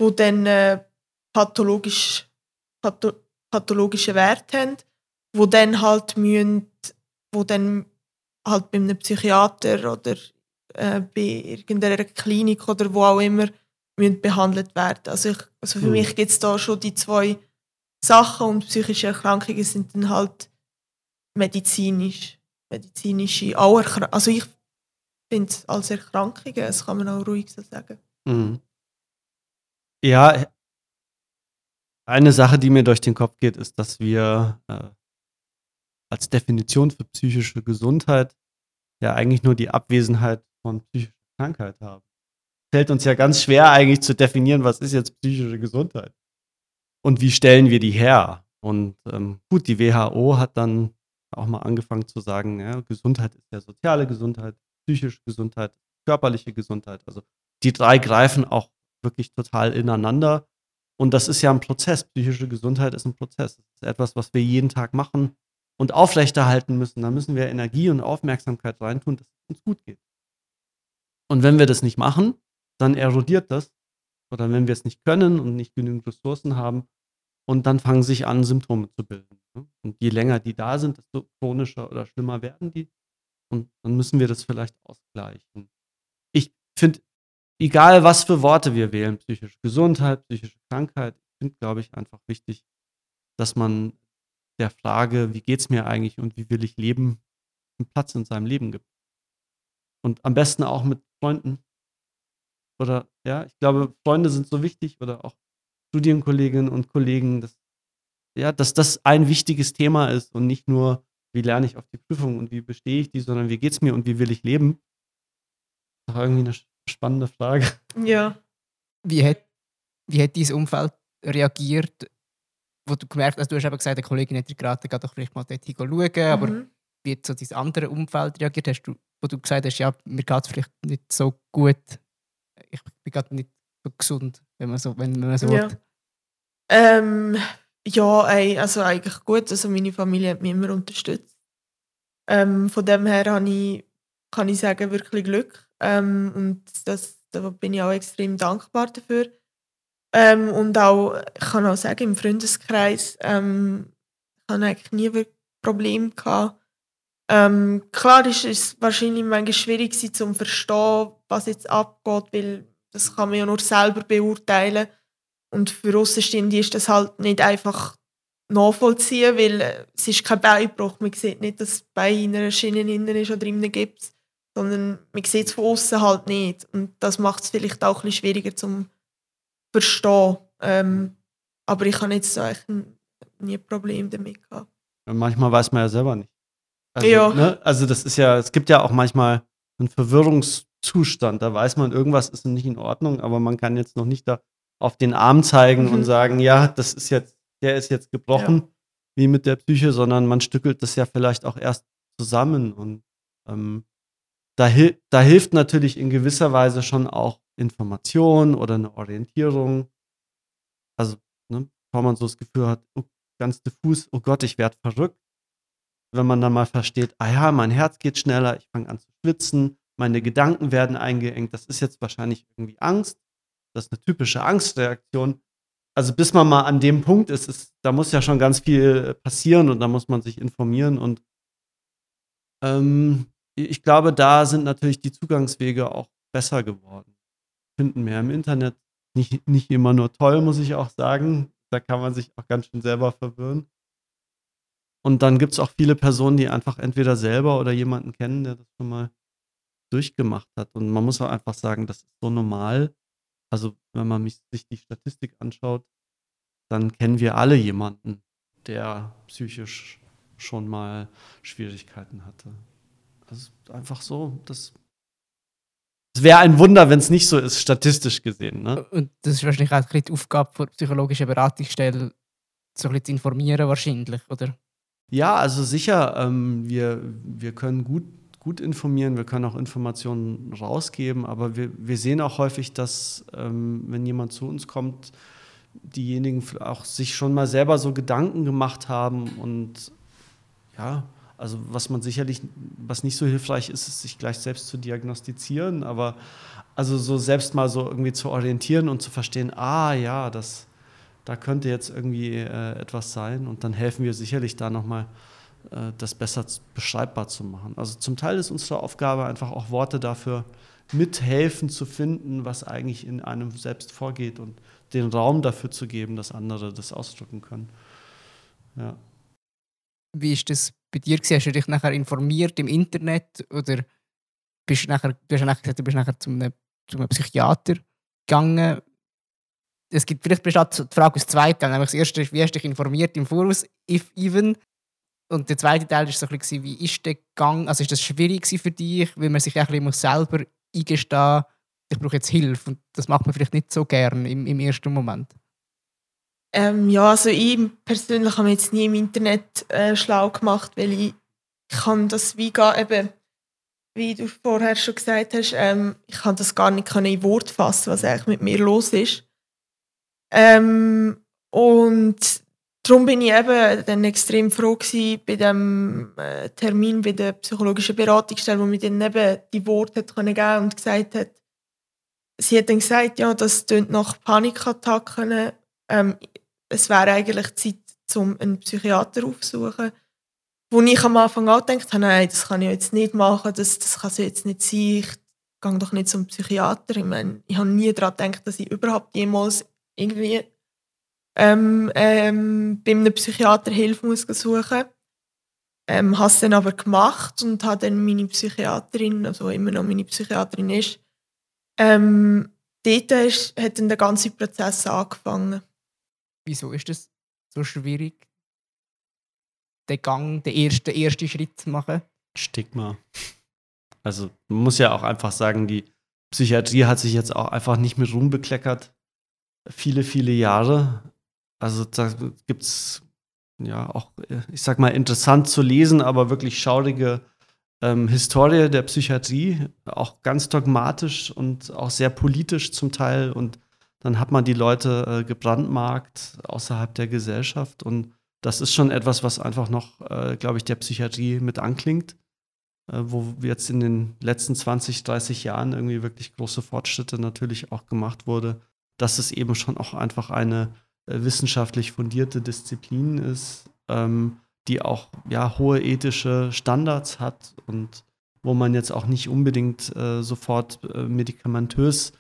die dann äh, pathologisch, patho pathologische Werte haben, wo dann halt müssen, wo dann halt bei einem Psychiater oder äh, bei irgendeiner Klinik oder wo auch immer müssen behandelt werden. Also, ich, also für mhm. mich gibt es da schon die zwei Sachen und psychische Erkrankungen sind dann halt medizinisch, medizinische auch Also ich finde es als Erkrankungen, das kann man auch ruhig so sagen. Mhm. Ja, eine Sache, die mir durch den Kopf geht, ist, dass wir äh, als Definition für psychische Gesundheit ja eigentlich nur die Abwesenheit von psychischer Krankheit haben. Fällt uns ja ganz schwer eigentlich zu definieren, was ist jetzt psychische Gesundheit und wie stellen wir die her. Und ähm, gut, die WHO hat dann auch mal angefangen zu sagen, ja, Gesundheit ist ja soziale Gesundheit, psychische Gesundheit, körperliche Gesundheit. Also die drei greifen auch wirklich total ineinander. Und das ist ja ein Prozess. Psychische Gesundheit ist ein Prozess. Das ist etwas, was wir jeden Tag machen und aufrechterhalten müssen. Da müssen wir Energie und Aufmerksamkeit reintun, dass es uns gut geht. Und wenn wir das nicht machen, dann erodiert das. Oder wenn wir es nicht können und nicht genügend Ressourcen haben, und dann fangen sich an, Symptome zu bilden. Ne? Und je länger die da sind, desto chronischer oder schlimmer werden die. Und dann müssen wir das vielleicht ausgleichen. Ich finde, egal was für Worte wir wählen, psychische Gesundheit, psychische Krankheit, ich finde, glaube ich, einfach wichtig, dass man der Frage, wie geht es mir eigentlich und wie will ich leben, einen Platz in seinem Leben gibt. Und am besten auch mit Freunden. Oder ja, ich glaube, Freunde sind so wichtig oder auch Studienkolleginnen und Kollegen, dass, ja, dass das ein wichtiges Thema ist und nicht nur wie lerne ich auf die Prüfung und wie bestehe ich die, sondern wie geht es mir und wie will ich leben? Das ist doch irgendwie eine spannende Frage. Ja. Wie hat, wie hat dieses Umfeld reagiert, wo du gemerkt hast, also du hast eben gesagt, eine Kollegin hat dir geraten, geh doch vielleicht mal dort schauen, mhm. aber wie so dein andere Umfeld reagiert? Hast du, wo du gesagt hast, ja, mir geht es vielleicht nicht so gut, ich bin gerade nicht so gesund, wenn man so, wenn man so ja. Ähm, ja, also eigentlich gut. Also meine Familie hat mich immer unterstützt. Ähm, von dem her habe ich, kann ich sagen, wirklich Glück. Ähm, und das, da bin ich auch extrem dankbar dafür. Ähm, und auch, ich kann auch sagen, im Freundeskreis ähm, ich habe eigentlich nie Probleme. Ähm, klar ist es wahrscheinlich manchmal schwierig gewesen, zu verstehen, was jetzt abgeht, weil das kann man ja nur selber beurteilen. Und für Außenstehende ist das halt nicht einfach nachvollziehen, weil äh, es ist kein Beinbruch. Man sieht nicht, dass das Bein in einer Schiene innen ist oder innen gibt, sondern man sieht es von außen halt nicht. Und das macht es vielleicht auch ein bisschen schwieriger zum verstehen. Ähm, aber ich habe jetzt so nie ein Problem damit gehabt. Manchmal weiß man ja selber nicht. Also, ja. Ne? also das ist ja, es gibt ja auch manchmal einen Verwirrungszustand. Da weiß man, irgendwas ist nicht in Ordnung, aber man kann jetzt noch nicht da auf den Arm zeigen mhm. und sagen, ja, das ist jetzt, der ist jetzt gebrochen, ja. wie mit der Psyche, sondern man stückelt das ja vielleicht auch erst zusammen. Und ähm, da, hil da hilft natürlich in gewisser Weise schon auch Information oder eine Orientierung. Also, ne, bevor man so das Gefühl hat, oh, ganz diffus, oh Gott, ich werde verrückt. Wenn man dann mal versteht, ah ja, mein Herz geht schneller, ich fange an zu schwitzen, meine Gedanken werden eingeengt, das ist jetzt wahrscheinlich irgendwie Angst. Das ist eine typische Angstreaktion. Also bis man mal an dem Punkt ist, ist da muss ja schon ganz viel passieren und da muss man sich informieren und ähm, ich glaube, da sind natürlich die Zugangswege auch besser geworden. Finden mehr im Internet. Nicht, nicht immer nur toll, muss ich auch sagen. Da kann man sich auch ganz schön selber verwirren. Und dann gibt es auch viele Personen, die einfach entweder selber oder jemanden kennen, der das schon mal durchgemacht hat. Und man muss auch einfach sagen, das ist so normal. Also, wenn man sich die Statistik anschaut, dann kennen wir alle jemanden, der psychisch schon mal Schwierigkeiten hatte. Das ist einfach so. Das es wäre ein Wunder, wenn es nicht so ist, statistisch gesehen. Ne? Und das ist wahrscheinlich auch die Aufgabe der psychologischen Beratungsstelle, so ein bisschen zu informieren, wahrscheinlich, oder? Ja, also sicher, ähm, wir, wir können gut, gut informieren, wir können auch Informationen rausgeben, aber wir, wir sehen auch häufig, dass, ähm, wenn jemand zu uns kommt, diejenigen auch sich schon mal selber so Gedanken gemacht haben und ja, also was man sicherlich, was nicht so hilfreich ist, ist sich gleich selbst zu diagnostizieren, aber also so selbst mal so irgendwie zu orientieren und zu verstehen, ah ja, das, da könnte jetzt irgendwie äh, etwas sein und dann helfen wir sicherlich da nochmal äh, das besser beschreibbar zu machen. Also zum Teil ist unsere Aufgabe einfach auch Worte dafür mithelfen zu finden, was eigentlich in einem selbst vorgeht und den Raum dafür zu geben, dass andere das ausdrücken können. Ja. Wie ist das bei dir gewesen? Hast du dich nachher informiert im Internet oder bist nachher, du hast nachher gesagt, du bist nachher zu einem, zu einem Psychiater gegangen? Es gibt vielleicht die Frage aus zwei Teilen. Nämlich das erste ist, wie hast du dich informiert im Voraus, if even? Und der zweite Teil ist so ein bisschen, wie ist der Gang, also ist das schwierig für dich, weil man sich ein bisschen selber eingestehen muss, ich brauche jetzt Hilfe und das macht man vielleicht nicht so gern im, im ersten Moment. Ähm, ja, also ich persönlich habe mich jetzt nie im Internet äh, schlau gemacht, weil ich, kann das wie gar eben, wie du vorher schon gesagt hast, ähm, ich kann das gar nicht in Wort fassen, was eigentlich mit mir los ist. Ähm, und darum bin ich eben dann extrem froh gewesen bei dem äh, Termin bei der psychologischen Beratungsstelle, wo mir dann eben die Worte hat können geben und gesagt hat, sie hat dann gesagt, ja, das tönt nach Panikattacken. Ähm, es wäre eigentlich Zeit, um einen Psychiater aufzusuchen. Wo ich am Anfang auch gedacht habe, nein, das kann ich jetzt nicht machen, das, das kann es jetzt nicht sein, ich gehe doch nicht zum Psychiater. Ich meine, ich habe nie daran gedacht, dass ich überhaupt jemals irgendwie ähm, ähm, bei einem Psychiater Hilfe muss suchen ähm, habe es dann aber gemacht und habe dann meine Psychiaterin, also immer noch meine Psychiaterin ist, ähm, dort ist, hat dann der ganze Prozess angefangen. Wieso ist es so schwierig, den Gang, den ersten, ersten Schritt zu machen? Stigma. Also man muss ja auch einfach sagen, die Psychiatrie hat sich jetzt auch einfach nicht mit Ruhm bekleckert. Viele, viele Jahre. Also da gibt es ja auch, ich sag mal, interessant zu lesen, aber wirklich schaurige ähm, Historie der Psychiatrie, auch ganz dogmatisch und auch sehr politisch zum Teil. Und dann hat man die Leute äh, gebrandmarkt außerhalb der Gesellschaft. Und das ist schon etwas, was einfach noch, äh, glaube ich, der Psychiatrie mit anklingt, äh, wo jetzt in den letzten 20, 30 Jahren irgendwie wirklich große Fortschritte natürlich auch gemacht wurde, dass es eben schon auch einfach eine äh, wissenschaftlich fundierte Disziplin ist. Ähm, die auch ja, hohe ethische Standards hat und wo man jetzt auch nicht unbedingt äh, sofort äh, medikamentös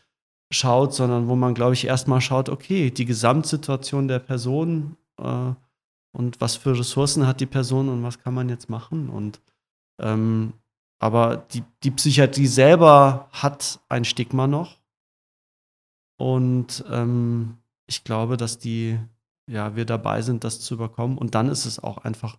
schaut, sondern wo man, glaube ich, erstmal schaut, okay, die Gesamtsituation der Person äh, und was für Ressourcen hat die Person und was kann man jetzt machen. Und ähm, aber die, die Psychiatrie selber hat ein Stigma noch. Und ähm, ich glaube, dass die ja, wir dabei sind, das zu überkommen. Und dann ist es auch einfach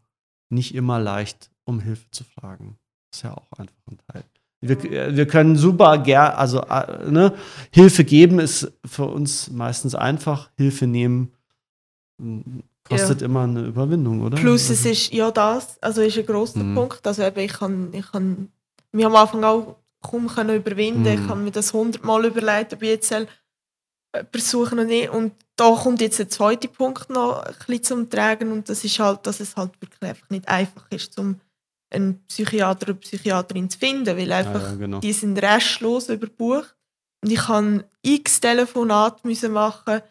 nicht immer leicht, um Hilfe zu fragen. Das ist ja auch einfach ein Teil. Wir, wir können super gern, also äh, ne, Hilfe geben ist für uns meistens einfach. Hilfe nehmen hm, kostet ja. immer eine Überwindung, oder? Plus es also ist ja das, also ist ein großer mhm. Punkt. Also eben, ich kann, ich kann mir am Anfang auch kaum können überwinden. Mhm. Ich habe mir das hundertmal überlegt, ob ich jetzt versuchen und nicht. Und da kommt jetzt der zweite Punkt noch ein bisschen zum Tragen und das ist halt, dass es halt wirklich einfach nicht einfach ist, um einen Psychiater oder Psychiaterin zu finden, weil einfach ja, ja, genau. die sind restlos überbucht und ich kann x Telefonate müssen machen,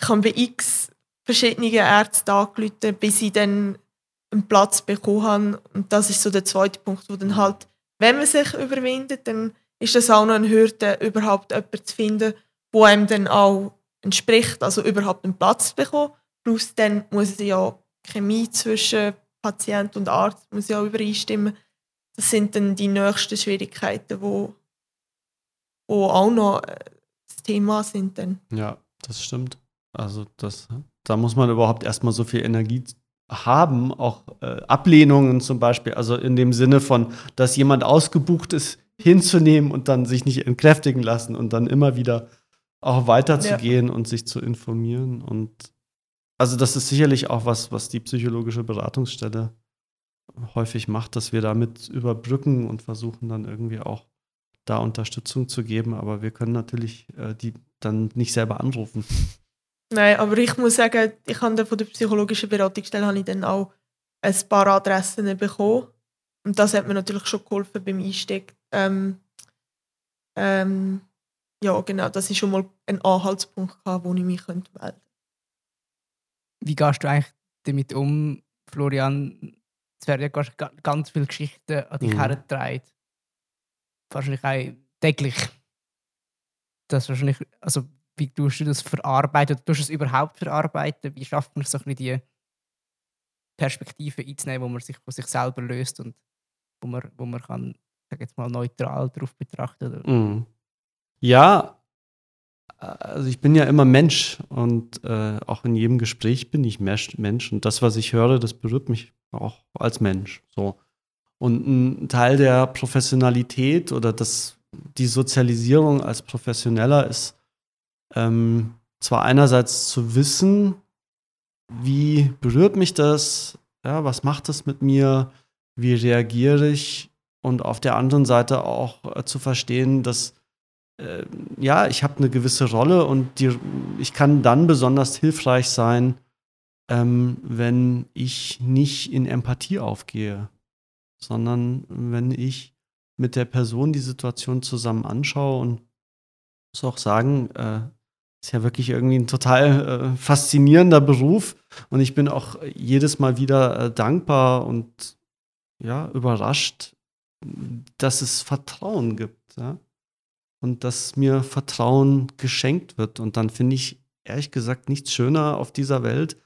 ich kann bei x verschiedenen Ärzten anrufen, bis ich dann einen Platz bekommen habe und das ist so der zweite Punkt, wo dann halt, wenn man sich überwindet, dann ist das auch noch eine Hürde, überhaupt jemanden zu finden, wo einem dann auch entspricht, also überhaupt einen Platz bekommen. Plus dann muss ja Chemie zwischen Patient und Arzt muss ja übereinstimmen. Das sind dann die nächsten Schwierigkeiten, wo, wo auch noch äh, das Thema sind. Dann. Ja, das stimmt. Also das, da muss man überhaupt erstmal so viel Energie haben, auch äh, Ablehnungen zum Beispiel, also in dem Sinne von, dass jemand ausgebucht ist, hinzunehmen und dann sich nicht entkräftigen lassen und dann immer wieder auch weiterzugehen ja. und sich zu informieren. Und also das ist sicherlich auch was, was die psychologische Beratungsstelle häufig macht, dass wir damit überbrücken und versuchen dann irgendwie auch da Unterstützung zu geben. Aber wir können natürlich äh, die dann nicht selber anrufen. Nein, aber ich muss sagen, ich habe von der psychologischen Beratungsstelle habe ich dann auch ein paar Adressen bekommen. Und das hat mir natürlich schon geholfen beim Einstieg. Ähm, ähm, ja, genau, das ist schon mal ein Anhaltspunkt, wo ich mich melden könnte. Wie gehst du eigentlich damit um, Florian? Es werden ja ganz viele Geschichten an dich mhm. hergetragen. Wahrscheinlich auch täglich. Das wahrscheinlich, also wie tust du das verarbeiten? Oder tust du es überhaupt verarbeiten? Wie schafft man so ein die Perspektive einzunehmen, wo man sich von sich selber löst und wo man, wo man kann, sag jetzt mal, neutral darauf betrachten? Mhm. Ja, also ich bin ja immer Mensch und äh, auch in jedem Gespräch bin ich Mensch und das, was ich höre, das berührt mich auch als Mensch. So. Und ein Teil der Professionalität oder das, die Sozialisierung als Professioneller ist ähm, zwar einerseits zu wissen, wie berührt mich das, ja, was macht das mit mir, wie reagiere ich und auf der anderen Seite auch äh, zu verstehen, dass äh, ja, ich habe eine gewisse Rolle und die, ich kann dann besonders hilfreich sein, ähm, wenn ich nicht in Empathie aufgehe, sondern wenn ich mit der Person die Situation zusammen anschaue und muss auch sagen, äh, ist ja wirklich irgendwie ein total äh, faszinierender Beruf und ich bin auch jedes Mal wieder äh, dankbar und ja, überrascht, dass es Vertrauen gibt. Ja? Und dass mir Vertrauen geschenkt wird. Und dann finde ich ehrlich gesagt nichts schöner auf dieser Welt,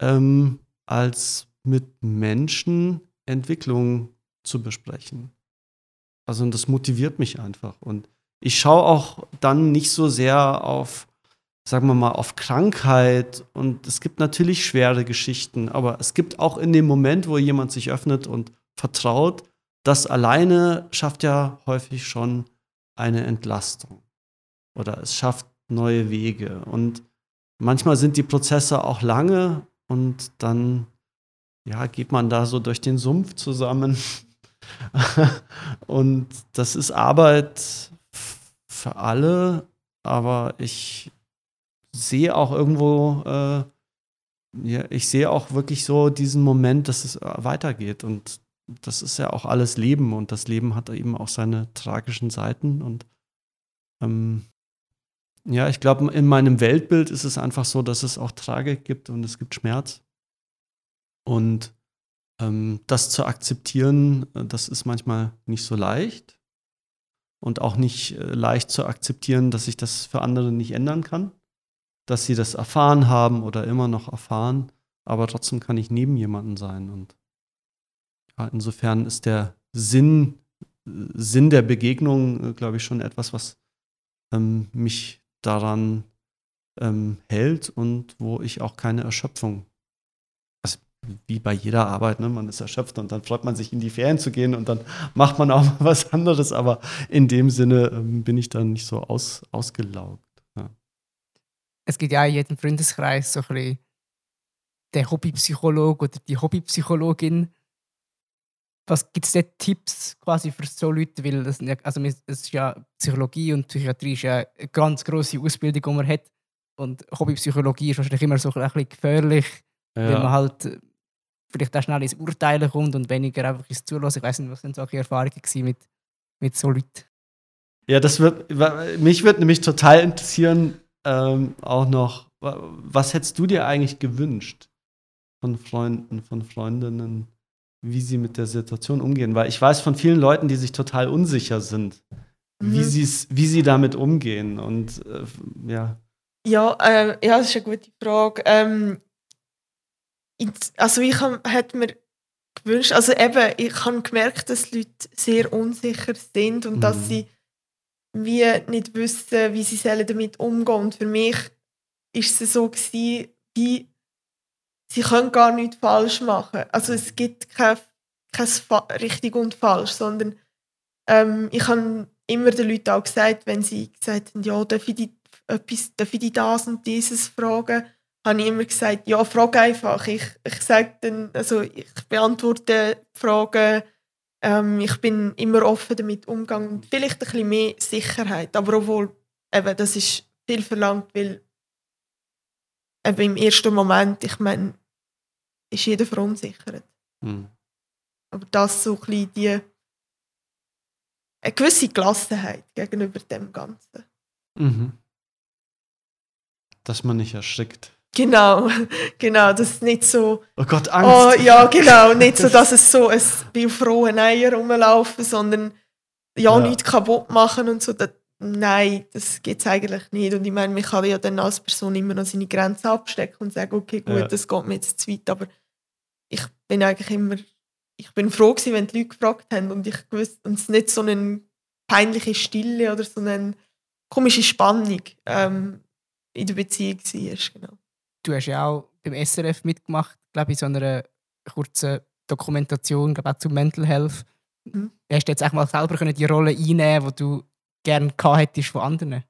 ähm, als mit Menschen Entwicklung zu besprechen. Also das motiviert mich einfach. Und ich schaue auch dann nicht so sehr auf, sagen wir mal, auf Krankheit. Und es gibt natürlich schwere Geschichten, aber es gibt auch in dem Moment, wo jemand sich öffnet und vertraut, das alleine schafft ja häufig schon eine Entlastung oder es schafft neue Wege. Und manchmal sind die Prozesse auch lange und dann ja, geht man da so durch den Sumpf zusammen. und das ist Arbeit für alle, aber ich sehe auch irgendwo, äh, ja, ich sehe auch wirklich so diesen Moment, dass es äh, weitergeht. Und das ist ja auch alles Leben und das Leben hat eben auch seine tragischen Seiten. Und ähm, ja, ich glaube, in meinem Weltbild ist es einfach so, dass es auch Tragik gibt und es gibt Schmerz. Und ähm, das zu akzeptieren, äh, das ist manchmal nicht so leicht. Und auch nicht äh, leicht zu akzeptieren, dass ich das für andere nicht ändern kann. Dass sie das erfahren haben oder immer noch erfahren. Aber trotzdem kann ich neben jemandem sein. Und insofern ist der Sinn, Sinn der Begegnung, äh, glaube ich, schon etwas, was ähm, mich daran ähm, hält und wo ich auch keine Erschöpfung wie bei jeder Arbeit, ne? man ist erschöpft und dann freut man sich in die Ferien zu gehen und dann macht man auch mal was anderes, aber in dem Sinne ähm, bin ich dann nicht so aus, ausgelaugt. Ja. Es gibt ja in jedem Freundeskreis so ein bisschen der Hobbypsychologe oder die Hobbypsychologin. Was gibt es denn Tipps quasi für so Leute? Weil das, also es ist ja Psychologie und Psychiatrie ist ja eine ganz grosse Ausbildung, die man hat. Und Hobbypsychologie ist wahrscheinlich immer so ein bisschen gefährlich, ja. weil man halt vielleicht auch schnell ins Urteilen kommt und weniger einfach ins Zulassen. Ich weiß nicht, was sind solche Erfahrungen mit, mit so Leuten? Ja, das wird, mich würde nämlich total interessieren, ähm, auch noch, was hättest du dir eigentlich gewünscht von Freunden, von Freundinnen, wie sie mit der Situation umgehen? Weil ich weiß von vielen Leuten, die sich total unsicher sind, mhm. wie, wie sie damit umgehen und äh, ja. Ja, äh, ja, das ist eine gute Frage. Ähm, also ich hätte mir gewünscht, also eben, ich habe gemerkt, dass Leute sehr unsicher sind und mhm. dass sie wie nicht wissen, wie sie damit umgehen sollen. Und für mich ist es so gewesen, wie sie können gar nichts falsch machen. Also es gibt kein, kein richtig und falsch, sondern ähm, ich habe immer den Leuten auch gesagt, wenn sie gesagt haben, ja, darf ich, die, etwas, darf ich die das und dieses fragen, habe ich immer gesagt, ja, frag einfach. Ich, ich sage dann, also ich beantworte Fragen. Ähm, ich bin immer offen damit umgegangen. Vielleicht ein bisschen mehr Sicherheit. Aber obwohl, eben, das ist viel verlangt, weil eben im ersten Moment, ich meine, ist jeder verunsichert. Mhm. Aber das so ein bisschen die eine gewisse Gelassenheit gegenüber dem Ganzen. Mhm. Dass man nicht erschrickt. Genau, genau, das ist nicht so. Oh Gott, Angst. Oh, ja, genau, nicht so, dass es so ein, wie auf rohen Eier rumlaufen, sondern ja, ja. nichts kaputt machen und so. Das, nein, das geht es eigentlich nicht. Und ich meine, man kann ja dann als Person immer noch seine Grenzen abstecken und sagen, okay, gut, ja. das geht mir jetzt zu weit. Aber ich bin eigentlich immer, ich bin froh gewesen, wenn die Leute gefragt haben und ich gewusst, und es nicht so eine peinliche Stille oder so eine komische Spannung ähm, in der Beziehung war. Genau du hast ja auch beim SRF mitgemacht, glaube ich, in so einer kurzen Dokumentation, glaube auch zu Mental Health. Mhm. Hast du jetzt auch mal selber können die Rolle einnehmen, die du gerne gehabt hättest von anderen?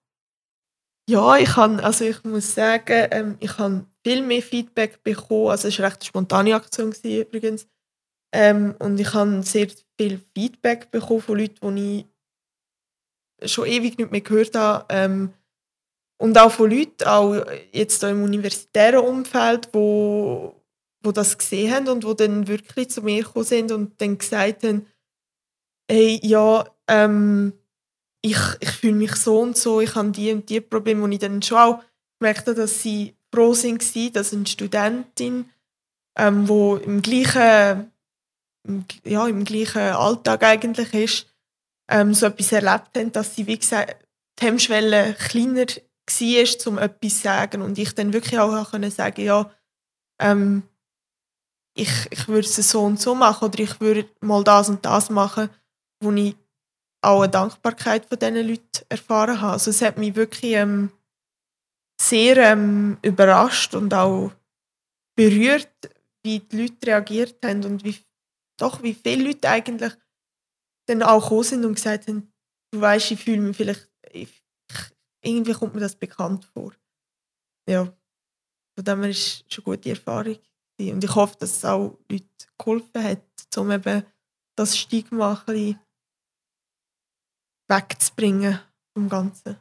Ja, ich kann, also ich muss sagen, ähm, ich habe viel mehr Feedback bekommen. Also es war eine recht spontane Aktion übrigens. Ähm, und ich habe sehr viel Feedback bekommen von Leuten, die ich schon ewig nicht mehr gehört habe. Ähm, und auch von Leuten, auch jetzt im universitären Umfeld, wo, wo das gesehen haben und wo dann wirklich zu mir gekommen sind und dann gesagt haben, hey, ja, ähm, ich, ich fühle mich so und so, ich habe die und die Probleme, und ich dann schon auch gemerkt habe, dass sie froh sind, dass eine Studentin, ähm, im gleichen, im, ja, im gleichen Alltag eigentlich ist, ähm, so etwas erlebt haben, dass sie, wie gesagt, die Hemmschwelle kleiner war, um etwas zu sagen. Und ich dann wirklich auch können sagen ja, ähm, ich, ich würde es so und so machen oder ich würde mal das und das machen, wo ich auch eine Dankbarkeit von diesen Leuten erfahren habe. Also es hat mich wirklich ähm, sehr ähm, überrascht und auch berührt, wie die Leute reagiert haben und wie, doch, wie viele Leute eigentlich dann auch gekommen sind und gesagt haben, du weißt, ich fühle mich vielleicht, ich irgendwie kommt mir das bekannt vor. Ja. Von dem her ist es eine gute Erfahrung. Und ich hoffe, dass es auch Leuten geholfen hat, um eben das Stigma ein bisschen wegzubringen vom Ganzen.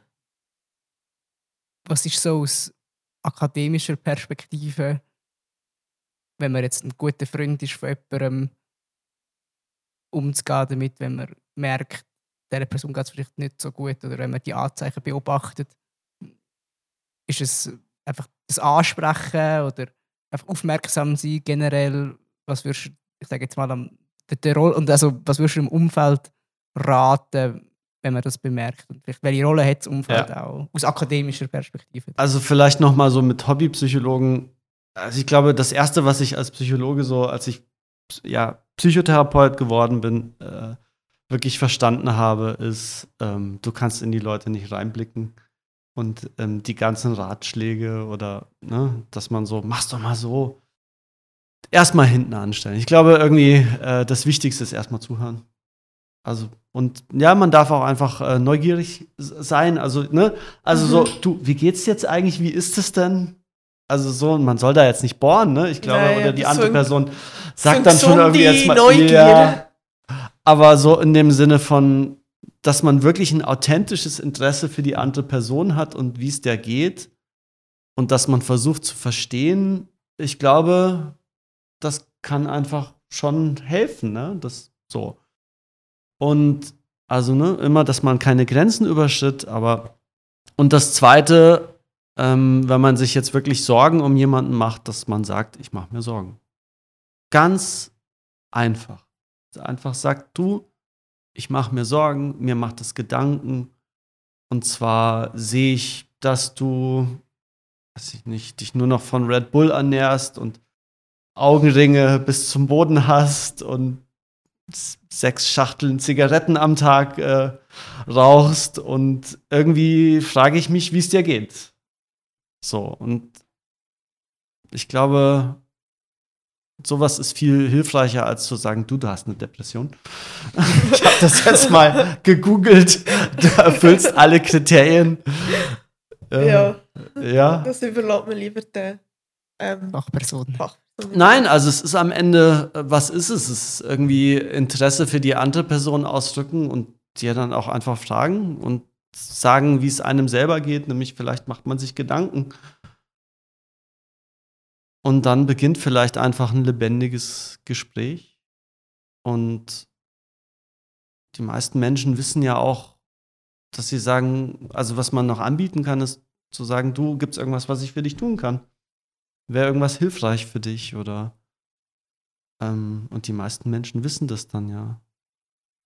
Was ist so aus akademischer Perspektive, wenn man jetzt ein guter Freund ist von jemandem, umzugehen damit, wenn man merkt, dieser Person geht es vielleicht nicht so gut oder wenn man die Anzeichen beobachtet, ist es einfach das Ansprechen oder einfach aufmerksam sein generell, was würdest du, ich sage jetzt mal, der, der Rolle, und also, was würdest du im Umfeld raten, wenn man das bemerkt? Und vielleicht, welche Rolle hat das Umfeld auch aus akademischer Perspektive? Also vielleicht noch mal so mit Hobbypsychologen. Also ich glaube, das erste, was ich als Psychologe so, als ich ja Psychotherapeut geworden bin, äh, wirklich verstanden habe, ist, ähm, du kannst in die Leute nicht reinblicken und ähm, die ganzen Ratschläge oder ne, dass man so, mach's doch mal so, erstmal hinten anstellen. Ich glaube irgendwie, äh, das Wichtigste ist erstmal zuhören. Also, und ja, man darf auch einfach äh, neugierig sein. Also, ne, also so, Mhm. du, wie geht's jetzt eigentlich? Wie ist es denn? Also so, man soll da jetzt nicht bohren, ne? Ich glaube, Naja, oder die andere Person sagt dann schon irgendwie jetzt mal. Neugierde. Ja, aber so in dem Sinne von, dass man wirklich ein authentisches Interesse für die andere Person hat und wie es der geht und dass man versucht zu verstehen, ich glaube, das kann einfach schon helfen, ne? Das so. Und also, ne, immer, dass man keine Grenzen überschritt, aber und das zweite, ähm, wenn man sich jetzt wirklich Sorgen um jemanden macht, dass man sagt, ich mache mir Sorgen. Ganz einfach. Einfach sagt, du, ich mache mir Sorgen, mir macht es Gedanken. Und zwar sehe ich, dass du, weiß ich nicht, dich nur noch von Red Bull ernährst und Augenringe bis zum Boden hast und sechs Schachteln Zigaretten am Tag äh, rauchst und irgendwie frage ich mich, wie es dir geht. So, und ich glaube, sowas ist viel hilfreicher, als zu sagen, du, du hast eine Depression. ich habe das jetzt mal gegoogelt. Du erfüllst alle Kriterien. Äh, ja, ja. das überlässt man lieber den ähm, Fachpersonen. Fachpersonen. Nein, also es ist am Ende, äh, was ist es? Es ist irgendwie Interesse für die andere Person ausdrücken und dir dann auch einfach fragen und sagen, wie es einem selber geht. Nämlich vielleicht macht man sich Gedanken. Und dann beginnt vielleicht einfach ein lebendiges Gespräch. Und die meisten Menschen wissen ja auch, dass sie sagen, also was man noch anbieten kann, ist zu sagen, du, gibt es irgendwas, was ich für dich tun kann? Wäre irgendwas hilfreich für dich oder ähm, und die meisten Menschen wissen das dann ja.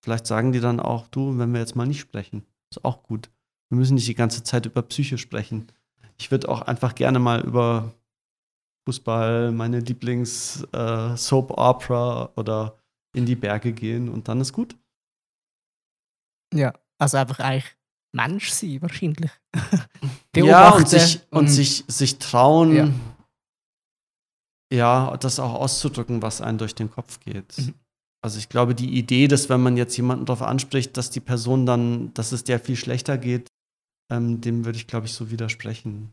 Vielleicht sagen die dann auch, du, wenn wir jetzt mal nicht sprechen, ist auch gut. Wir müssen nicht die ganze Zeit über Psyche sprechen. Ich würde auch einfach gerne mal über Fußball, meine Lieblings äh, oder in die Berge gehen und dann ist gut. Ja, also einfach eigentlich Mensch sein, wahrscheinlich. Ja, und sich, und sich, sich trauen, Ja. Ja. das auch auszudrücken, was einem durch den Kopf geht. Mhm. Also ich glaube, die Idee, dass wenn man jetzt jemanden darauf anspricht, dass die Person dann, dass es der viel schlechter geht, ähm, dem würde ich, glaube ich, so widersprechen.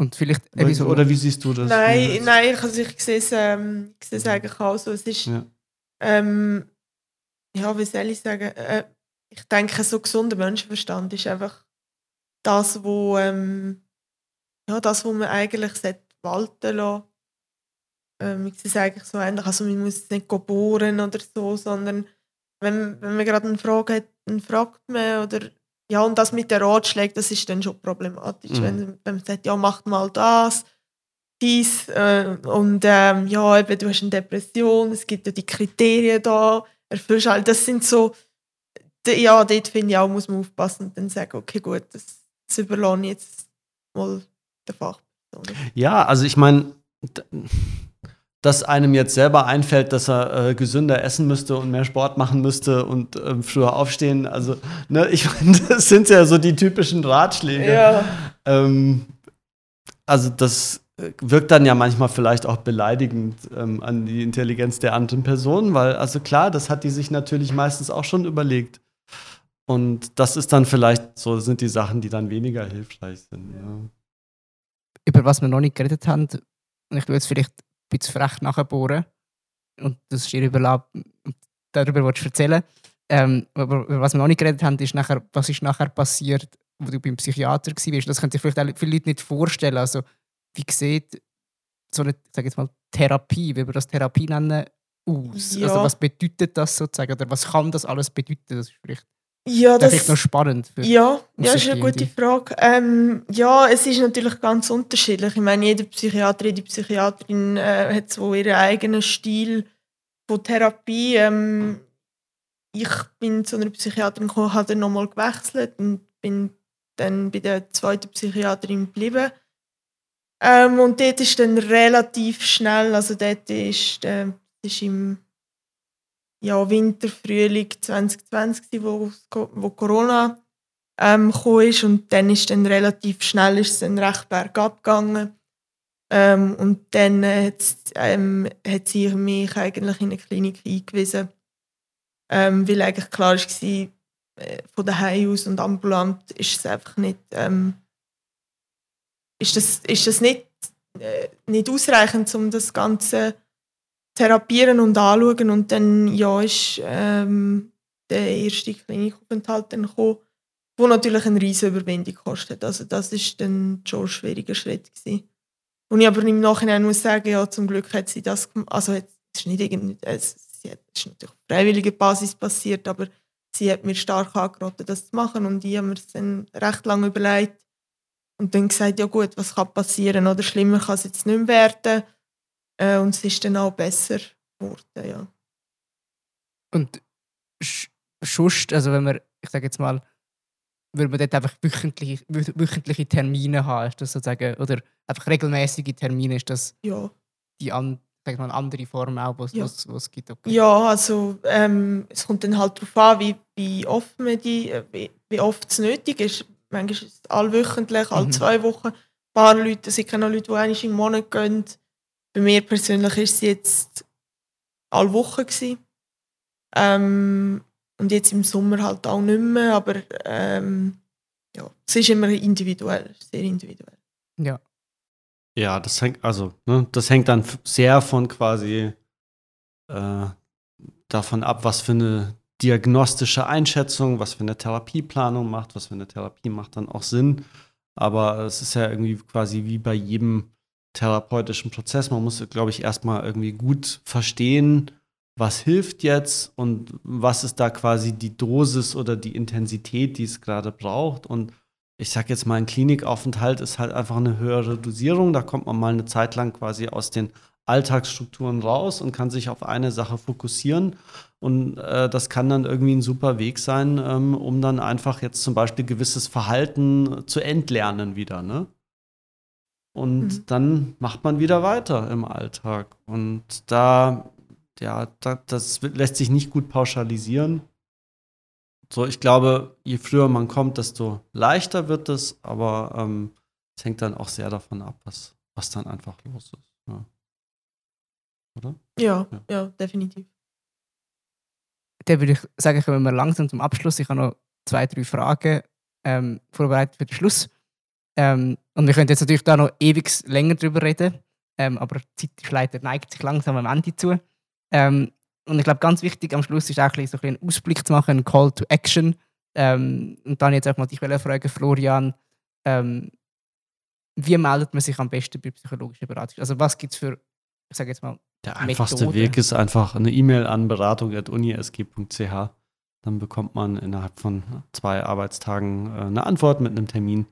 Und vielleicht Oder, so- oder wie siehst du das? Nein, Wie- nein, also ich sehe es, ähm, ich sehe es eigentlich auch so. Es ist, Ja. ähm, ja, wie soll ich sagen, äh, ich denke, so gesunder Menschenverstand ist einfach das, wo, ähm, ja, das, wo man eigentlich sollte walten lassen. Ähm, ich sehe es eigentlich so ähnlich, also man muss es nicht bohren oder so, sondern wenn, wenn man gerade eine Frage hat, dann fragt man oder ja, und das mit den Ratschlägen, das ist dann schon problematisch, Mhm. wenn, wenn man sagt, ja, macht mal das, dies äh, und ähm, ja, eben, du hast eine Depression, es gibt ja die Kriterien da, erfüllst halt, das sind so, ja, dort finde ich auch, muss man aufpassen und dann sagen, okay, gut, das, das überlasse ich jetzt mal der Fachperson. Ja, also ich meine, dass einem jetzt selber einfällt, dass er äh, gesünder essen müsste und mehr Sport machen müsste und ähm, früher aufstehen. Also, ne, ich meine, das sind ja so die typischen Ratschläge. Ja, Ähm, also das äh, wirkt dann ja manchmal vielleicht auch beleidigend ähm, an die Intelligenz der anderen Person, weil, also klar, das hat die sich natürlich meistens auch schon überlegt. Und das ist dann vielleicht so, sind die Sachen, die dann weniger hilfreich sind. Ja. über was wir noch nicht geredet haben, und ich tue jetzt vielleicht bisschen frech nachbohren, und das ist dir überlassen, darüber willst du erzählen. Ähm, aber was wir noch nicht geredet haben, ist nachher, was ist nachher passiert, wo du beim Psychiater warst. Das können sich vielleicht auch viele Leute nicht vorstellen. Also, wie sieht so eine, sag jetzt mal, Therapie, wie wir das Therapie nennen, aus? Ja. Also, was bedeutet das sozusagen? Oder was kann das alles bedeuten? Das ist vielleicht, Ja, das das, vielleicht noch spannend. Für, ja, ja, ist eine gute Frage. Ähm, ja, es ist natürlich ganz unterschiedlich. Ich meine, jeder Psychiater, jede Psychiaterin äh, hat so ihren eigenen Stil von Therapie. Ähm, ich bin zu einer Psychiaterin gekommen, habe dann nochmal gewechselt und bin dann bei der zweiten Psychiaterin geblieben. Ähm, und dort ist dann relativ schnell, also dort ist, äh, ist im ja, Winter, Frühling 2020, gewesen, wo, wo Corona ähm, ist und dann ist dann relativ schnell ist es dann recht bergab gegangen. Ähm, und dann äh, ähm, hat sie mich eigentlich in eine Klinik eingewiesen, ähm, weil eigentlich klar war, äh, von daheim aus und ambulant ist es einfach nicht, ähm, ist das, ist das nicht, äh, nicht ausreichend, um das Ganze therapieren und anschauen. Und dann ja, ist ähm, der erste Klinikaufenthalt dann gekommen, wo natürlich eine riesige Überwindung kostet. Also das ist dann schon ein schwieriger Schritt gewesen. Und ich aber im Nachhinein muss sagen, ja, zum Glück hat sie das gemacht. Also es ist nicht irgendwie, es, es ist natürlich auf freiwilliger Basis passiert, aber sie hat mir stark angeraten, das zu machen und ich habe mir das dann recht lange überlegt und dann gesagt, ja gut, was kann passieren oder schlimmer kann es jetzt nicht mehr werden. Äh, und es ist dann auch besser geworden, ja. Und sch- sonst, also wenn wir, ich sage jetzt mal, würde man dort einfach wöchentliche, wö- wöchentliche Termine haben, ist das sozusagen, oder einfach regelmäßige Termine, ist das Ja, die an, sag mal, eine andere Form auch, was Ja. was, was gibt? Okay. ja also ähm, es kommt dann halt darauf an, wie, wie oft man die, äh, wie, wie oft es nötig ist. Manchmal ist es allwöchentlich, alle Mhm. zwei Wochen. Ein paar Leute, es kenne auch Leute, die einmal im Monat gehen. Bei mir persönlich ist es jetzt alle Woche gewesen. Ähm, und jetzt im Sommer halt auch nicht mehr, aber ähm, ja, es ist immer individuell, sehr individuell. Ja. Ja, das hängt, also, ne, das hängt dann sehr von quasi äh, davon ab, was für eine diagnostische Einschätzung, was für eine Therapieplanung macht, was für eine Therapie macht dann auch Sinn. Aber es ist ja irgendwie quasi wie bei jedem therapeutischen Prozess. Man muss, glaube ich, erstmal irgendwie gut verstehen, was hilft jetzt und was ist da quasi die Dosis oder die Intensität, die es gerade braucht. Und ich sag jetzt mal, ein Klinikaufenthalt ist halt einfach eine höhere Dosierung. Da kommt man mal eine Zeit lang quasi aus den Alltagsstrukturen raus und kann sich auf eine Sache fokussieren. Und äh, das kann dann irgendwie ein super Weg sein, ähm, um dann einfach jetzt zum Beispiel gewisses Verhalten zu entlernen wieder, ne? Und Mhm. dann macht man wieder weiter im Alltag. Und da, ja, da, das lässt sich nicht gut pauschalisieren. So, ich glaube, je früher man kommt, desto leichter wird es, aber ähm, es hängt dann auch sehr davon ab, was, was dann einfach los ist. Ja. Oder? Ja, Ja. ja, definitiv. Dann würde ich sagen, kommen wir langsam zum Abschluss. Ich habe noch zwei, drei Fragen ähm, vorbereitet für den Schluss. Ähm, und wir können jetzt natürlich da noch ewig länger drüber reden, ähm, aber die Zeit leider neigt sich langsam am Ende zu. Ähm, und ich glaube, ganz wichtig am Schluss ist auch ein bisschen, so ein einen Ausblick zu machen, einen Call to Action. Ähm, und dann jetzt auch mal dich fragen, Florian, ähm, wie meldet man sich am besten bei psychologischer Beratung? Also was gibt es für, ich sage jetzt mal, Der einfachste Methode. Weg ist einfach eine E-Mail an beratung.unisg.ch. Dann bekommt man innerhalb von zwei Arbeitstagen äh, eine Antwort mit einem Termin.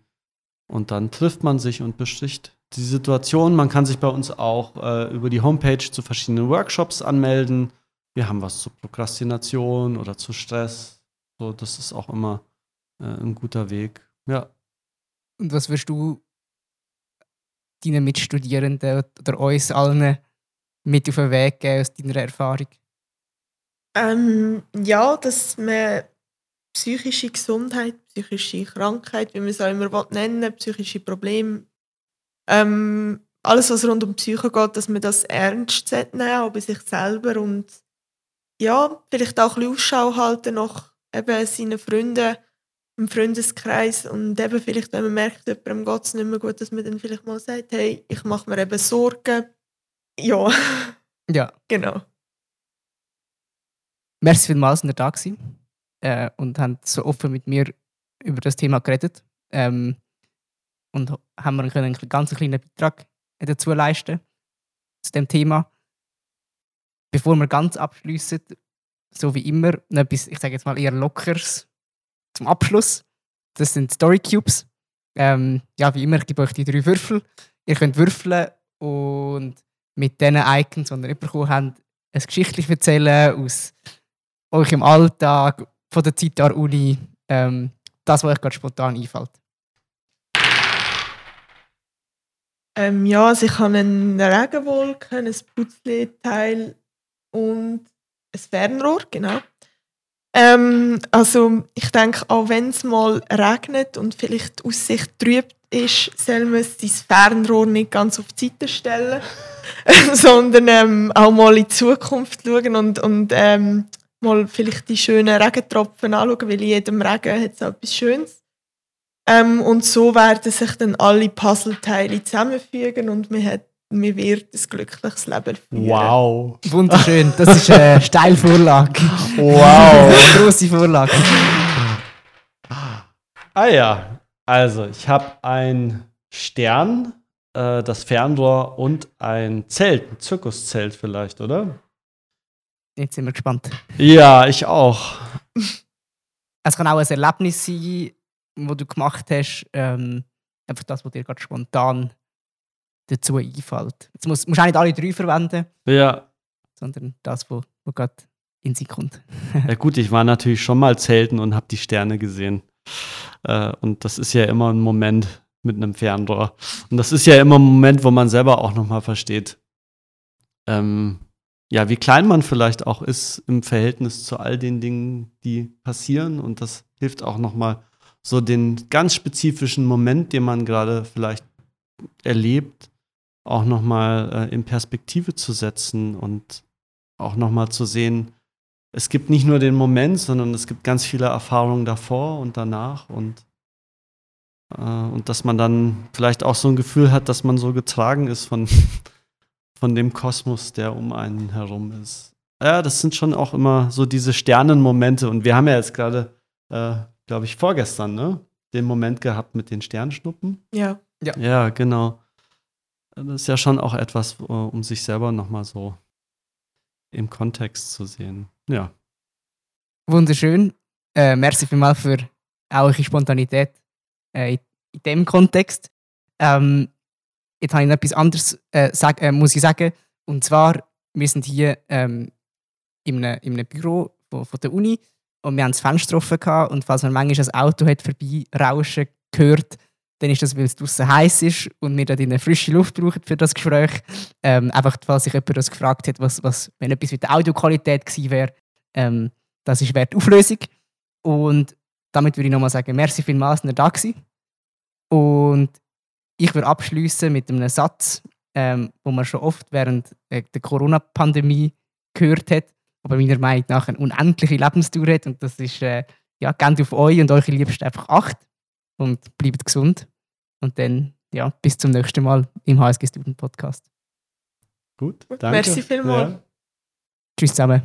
Und dann trifft man sich und bespricht die Situation. Man kann sich bei uns auch äh, über die Homepage zu verschiedenen Workshops anmelden. Wir haben was zu Prokrastination oder zu Stress. So, das ist auch immer äh, ein guter Weg. Ja. Und was würdest du deinen Mitstudierenden oder uns allen mit auf den Weg geben aus deiner Erfahrung? Ähm, ja, dass man psychische Gesundheit, psychische Krankheit, wie man es auch immer nennen psychische Probleme, ähm, alles, was rund um die Psyche geht, dass man das ernst nehmen, auch bei sich selber und ja, vielleicht auch ein bisschen Ausschau halten nach eben seinen Freunden, im Freundeskreis und eben vielleicht, wenn man merkt, jemandem geht es nicht mehr gut, dass man dann vielleicht mal sagt, hey, ich mache mir eben Sorgen. Ja, Ja. genau. Merci vielmals, dass ihr da gewesen äh, und habt so offen mit mir über das Thema geredet. Ähm, und haben wir einen ganz kleinen Beitrag dazu leisten zu dem Thema. Bevor wir ganz abschließen, so wie immer, noch etwas, ich sage jetzt mal eher Lockeres zum Abschluss. Das sind Story Cubes. Ähm, ja, wie immer, ich gebe euch die drei Würfel. Ihr könnt würfeln und mit diesen Icons, die ihr bekommen habt, ein Geschichtlich erzählen aus euch im Alltag, von der Zeit der Uni, ähm, das, was euch gerade spontan einfällt. Ähm, ja, also ich habe eine Regenwolke, ein Putzleteil und ein Fernrohr, genau. Ähm, also ich denke, auch wenn es mal regnet und vielleicht die Aussicht trüb ist, soll man sein Fernrohr nicht ganz auf die Seite stellen, sondern ähm, auch mal in die Zukunft schauen und, und ähm, mal vielleicht die schönen Regentropfen anschauen, weil in jedem Regen hat es auch etwas Schönes. Ähm, und so werden sich dann alle Puzzleteile zusammenfügen und man, hat, man wird ein glückliches Leben führen. Wow. Wunderschön, das ist eine Steilvorlage. Wow. Eine grosse Vorlage. Ah ja, also ich habe ein Stern, äh, das Fernrohr und ein Zelt, ein Zirkuszelt vielleicht, oder? Jetzt sind wir gespannt. Ja, ich auch. Es kann auch ein Erlebnis sein, das du gemacht hast, ähm, einfach das, was dir gerade spontan dazu einfällt. Jetzt musst, musst du auch nicht alle drei verwenden, Ja. sondern das, was wo gerade in sich kommt. ja, gut, ich war natürlich schon mal zelten und habe die Sterne gesehen. Äh, und das ist ja immer ein Moment mit einem Fernrohr. Und das ist ja immer ein Moment, wo man selber auch nochmal versteht, ähm, ja, wie klein man vielleicht auch ist im Verhältnis zu all den Dingen, die passieren. Und das hilft auch nochmal so den ganz spezifischen Moment, den man gerade vielleicht erlebt, auch nochmal äh, in Perspektive zu setzen und auch nochmal zu sehen, es gibt nicht nur den Moment, sondern es gibt ganz viele Erfahrungen davor und danach und, äh, und dass man dann vielleicht auch so ein Gefühl hat, dass man so getragen ist von, von dem Kosmos, der um einen herum ist. Ja, das sind schon auch immer so diese Sternenmomente und wir haben ja jetzt gerade, äh, glaube ich, vorgestern, ne, den Moment gehabt mit den Sternschnuppen. Ja. Ja, genau. Das ist ja schon auch etwas, um sich selber nochmal so im Kontext zu sehen. Ja. Wunderschön. Äh, merci vielmals für auch eure Spontanität äh, in, in dem Kontext. Ähm, jetzt habe ich noch etwas anderes, äh, sag, äh, muss ich sagen. Und zwar, wir sind hier ähm, in, einem, in einem Büro von, von der Uni und wir haben das Fenster offen gehabt und falls man manchmal ein Auto hat vorbeirauschen gehört, dann ist das, weil es draußen heiß ist und wir dort eine frische Luft brauchen für das Gespräch. Ähm, einfach, falls sich jemand das gefragt hat, was, was, wenn etwas mit der Audioqualität gewesen wäre, ähm, das ist wert Auflösung. Und damit würde ich nochmal sagen, merci vielmals, dass ihr da gewesen. Und ich würde abschließen mit einem Satz, ähm, wo man schon oft während äh, der Corona-Pandemie gehört hat, aber meiner Meinung nach eine unendliche Lebensdauer hat. Und das ist, äh, ja, gebt auf euch und eure Liebsten einfach Acht und bleibt gesund. Und dann, ja, bis zum nächsten Mal im HSG Student Podcast. Gut, Gut, danke. merci vielmals. Ja. Tschüss zusammen.